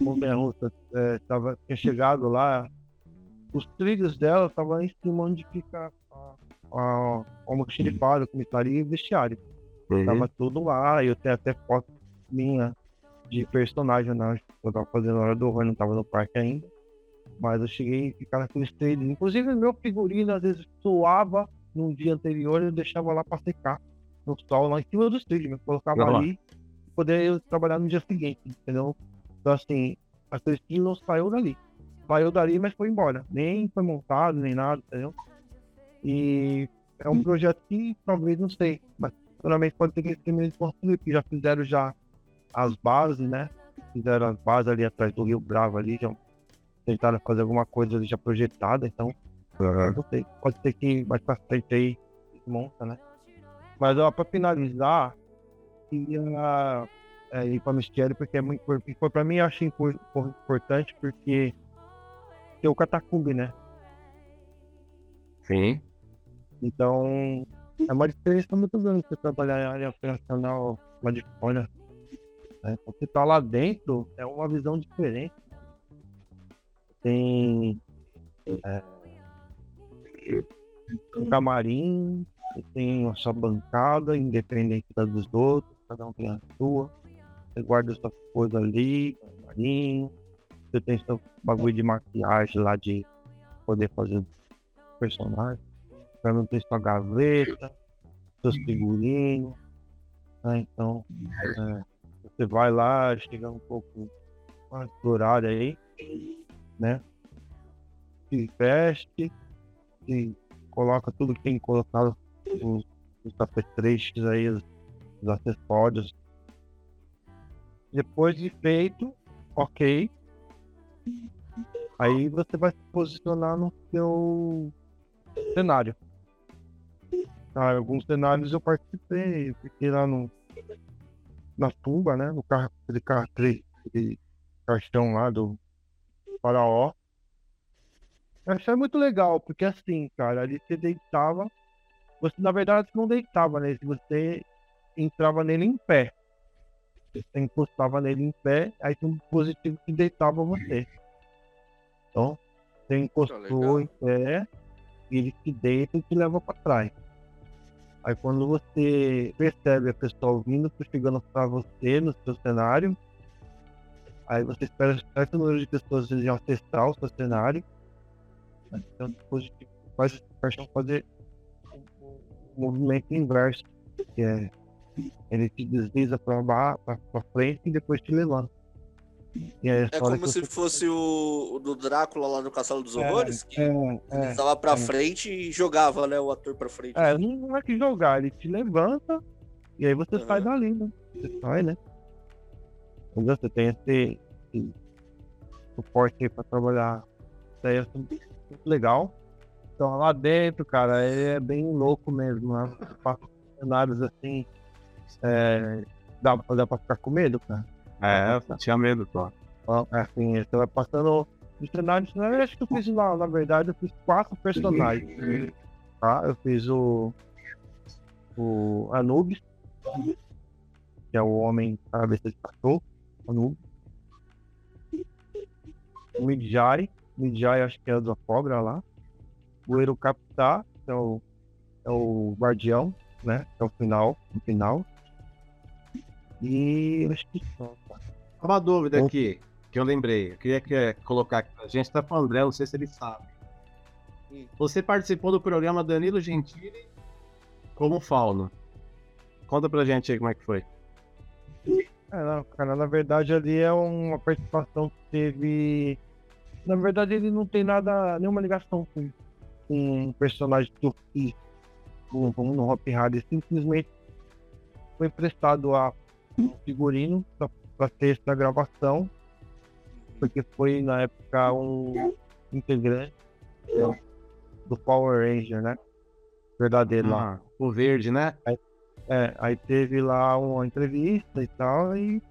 montanha russa é, tava, tinha chegado lá, os trilhos dela estavam em cima onde fica a, a, a mochilifado, comissário e vestiário. Uhum. Tava tudo lá, eu tenho até foto minha de personagem, né? Eu tava fazendo hora do horror, não tava no parque ainda. Mas eu cheguei a ficar naqueles trilhos. Inclusive, meu figurino às vezes suava no dia anterior, eu deixava lá para secar no sol lá em cima dos trilhos, colocava Não, ali e poder trabalhar no dia seguinte, entendeu? Então assim, a Cristina não saiu dali. Saiu dali, mas foi embora. Nem foi montado, nem nada, entendeu? E é um projeto que talvez não sei, mas naturalmente pode ter que terminar de construir, porque já fizeram já as bases, né? Fizeram as bases ali atrás do Rio Bravo ali, já tentaram fazer alguma coisa já projetada, então uhum. não sei. Pode ser que mais pra frente aí monta, né? Mas ó, para finalizar, queria é, ir para o mistério, porque é muito importante. Para mim, eu achei importante porque tem o catacumbi, né? Sim. Então, é uma diferença muito grande você trabalhar em área operacional lá de fora. Né? Você tá lá dentro, é uma visão diferente. Tem é, um camarim, tem a sua bancada, independente da dos outros, cada um tem a sua. Você guarda sua coisa ali, marinho. Você tem seu bagulho de maquiagem lá de poder fazer personagem. Pra não ter sua gaveta, seus figurinos. Né? Então, é, você vai lá, chega um pouco mais do horário aí, né? Se veste, se coloca tudo que tem que colocar os, os apetrechos aí, os, os acessórios. Depois de feito, ok. Aí você vai se posicionar no seu cenário. Ah, alguns cenários eu participei, fiquei lá no na tumba, né? No carro, aquele, carro, aquele caixão lá do faraó. Eu achei muito legal, porque assim, cara, ali você deitava você, na verdade, não deitava nele, você entrava nele em pé. Você encostava nele em pé, aí tem um dispositivo que deitava você. Então, você encostou em pé, ele te deita e te leva para trás. Aí quando você percebe a pessoa vindo, chegando para você no seu cenário, aí você espera certo número de pessoas de acessar o seu cenário. Então o dispositivo faz fazer movimento inverso, que é ele te desliza para frente e depois te levanta. é como se você... fosse o, o, do Drácula lá no Castelo dos é, Horrores, que é, é, estava para é. frente e jogava né, o ator para frente. É, não é que jogar, ele te levanta e aí você uhum. sai dali, né? Você sai, né? Entendeu? Você tem esse, esse suporte aí para trabalhar. Isso aí é muito legal. Então lá dentro, cara, é bem louco mesmo. Né? Cenários assim. É, dá, dá pra ficar com medo, cara. É, eu tinha medo, pô. Assim, você vai passando De cenário, cenário, eu acho que eu fiz lá, na verdade, eu fiz quatro personagens. Tá? Eu fiz o. O Anubis, que é o homem cabeça de cachorro. Anubis. O Midjai. Midjai, acho que é da cobra lá. O Erukapta, que é o, é o guardião, né? É o final. O final. E acho que só? Uma dúvida aqui, que eu lembrei. Eu queria que, colocar aqui pra gente, tá com o André, não sei se ele sabe. Você participou do programa Danilo Gentili como fauno. Conta pra gente aí como é que foi. É, não, cara, na verdade ali é uma participação que teve. Na verdade, ele não tem nada, nenhuma ligação com, com um personagem que eu fiz como no Hop Hard. Simplesmente foi emprestado a um figurino para ter essa gravação, porque foi na época um integrante né, do Power Ranger, né? Verdadeiro ah, lá. O verde, né? Aí, é, aí teve lá uma entrevista e tal, e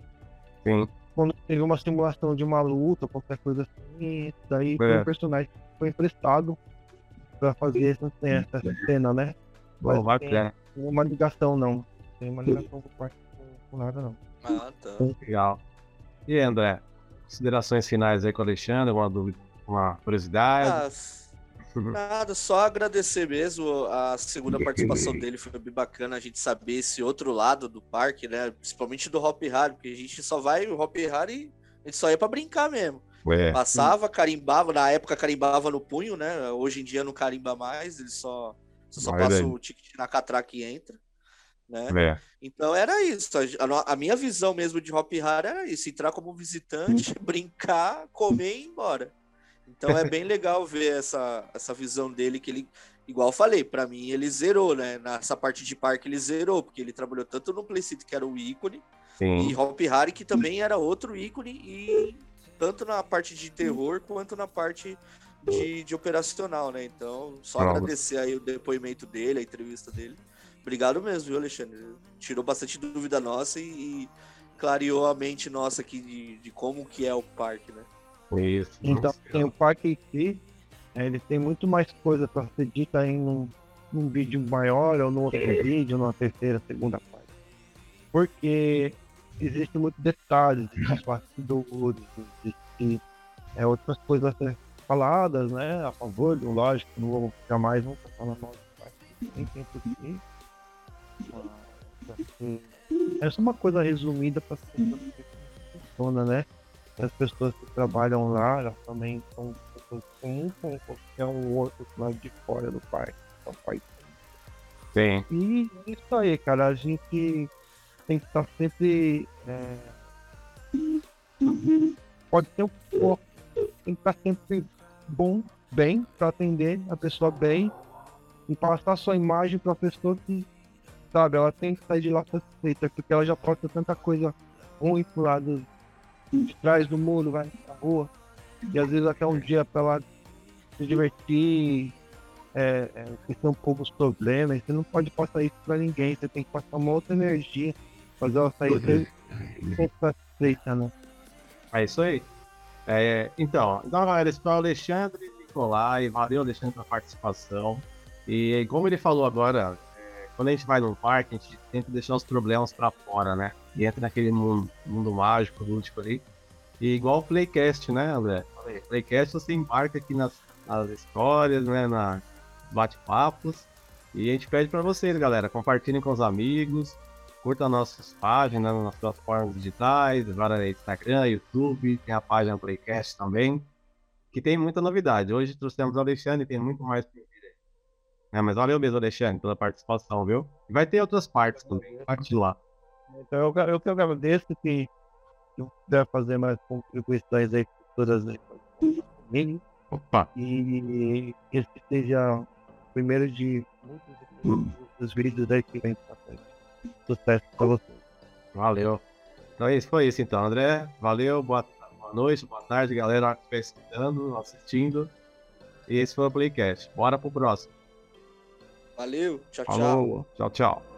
Sim. quando teve uma simulação de uma luta, qualquer coisa assim, daí é. um personagem foi emprestado para fazer essa, essa cena, né? Mas Bom, tem uma ligação não. Tem uma ligação com parte com nada não. Ah, tá. Legal. E André, considerações finais aí com o Alexandre, alguma dúvida, uma curiosidade? Ah, nada, só agradecer mesmo. A segunda participação dele foi bem bacana a gente saber esse outro lado do parque, né? Principalmente do Hop Harry, porque a gente só vai o Hop Harry, a gente só ia para brincar mesmo. Ué. Passava, carimbava, na época carimbava no punho, né? Hoje em dia não carimba mais, ele só, só, passa o ticket na catraca e entra né? É. Então era isso. A, a, minha visão mesmo de Hop Hard era isso: entrar como visitante, brincar, comer e ir embora. Então é bem legal ver essa, essa visão dele que ele, igual eu falei, para mim ele zerou, né? Nessa parte de parque ele zerou, porque ele trabalhou tanto no Playcity que era o ícone, Sim. e Hop Hard que também era outro ícone, e tanto na parte de terror quanto na parte de, de operacional, né? Então, só agradecer aí o depoimento dele, a entrevista dele. Obrigado mesmo, viu, Alexandre? Tirou bastante dúvida nossa e, e clareou a mente nossa aqui de, de, como que é o parque, né? Isso. Então, tem o parque em si, é, ele tem muito mais coisa para ser dita em um, num vídeo maior ou no outro vídeo, numa terceira, segunda parte. Porque existe muito detalhes, existe bastidores, existe é, outras coisas a ser faladas, né? A favor, lógico, não vou jamais vou falar mal do. Tem tempo aqui. Essa é uma coisa resumida para funciona, né? As pessoas que trabalham lá, elas também são pessoas comuns como qualquer um outro lado de fora do parque. Do país. Sim. E isso aí, cara, a gente tem que estar sempre. É... Pode ser um pouco. Tem que estar sempre bom, bem, para atender a pessoa bem e passar sua imagem para a pessoa que sabe? Ela tem que sair de lá satisfeita, porque ela já passa tanta coisa ruim pro lado de trás do muro, vai na rua. E às vezes até um dia pra ela se divertir, é, é, esquecer um pouco os problemas. Você não pode passar isso pra ninguém, você tem que passar uma outra energia, fazer ela sair sempre satisfeita, né? É isso aí. É, então, então, galera, esse foi o Alexandre Nicolai. Valeu, Alexandre, pela participação. E como ele falou agora, quando a gente vai num parque, a gente tenta deixar os problemas para fora, né? E entra naquele mundo, mundo mágico, lúdico ali. E igual o Playcast, né, André? Playcast você embarca aqui nas, nas histórias, né? Na bate-papos. E a gente pede para vocês, galera, compartilhem com os amigos, curta nossas páginas nas plataformas digitais, agora Instagram, YouTube, tem a página Playcast também, que tem muita novidade. Hoje trouxemos o Alexandre, tem muito mais é, mas valeu mesmo, Alexandre, pela participação, viu? E vai ter outras partes também, parte lá. Então eu, eu que agradeço que eu puder fazer mais contribuições aí futuras comigo. Opa! E esse seja o primeiro de muitos vídeos aí que vem pra frente. Sucesso pra vocês. Valeu. Então isso foi isso então, André. Valeu, boa, boa noite, boa tarde, galera que está escutando, assistindo. E esse foi o Playcast. Bora pro próximo. Valeu, tchau, Falou. tchau. Tchau, tchau.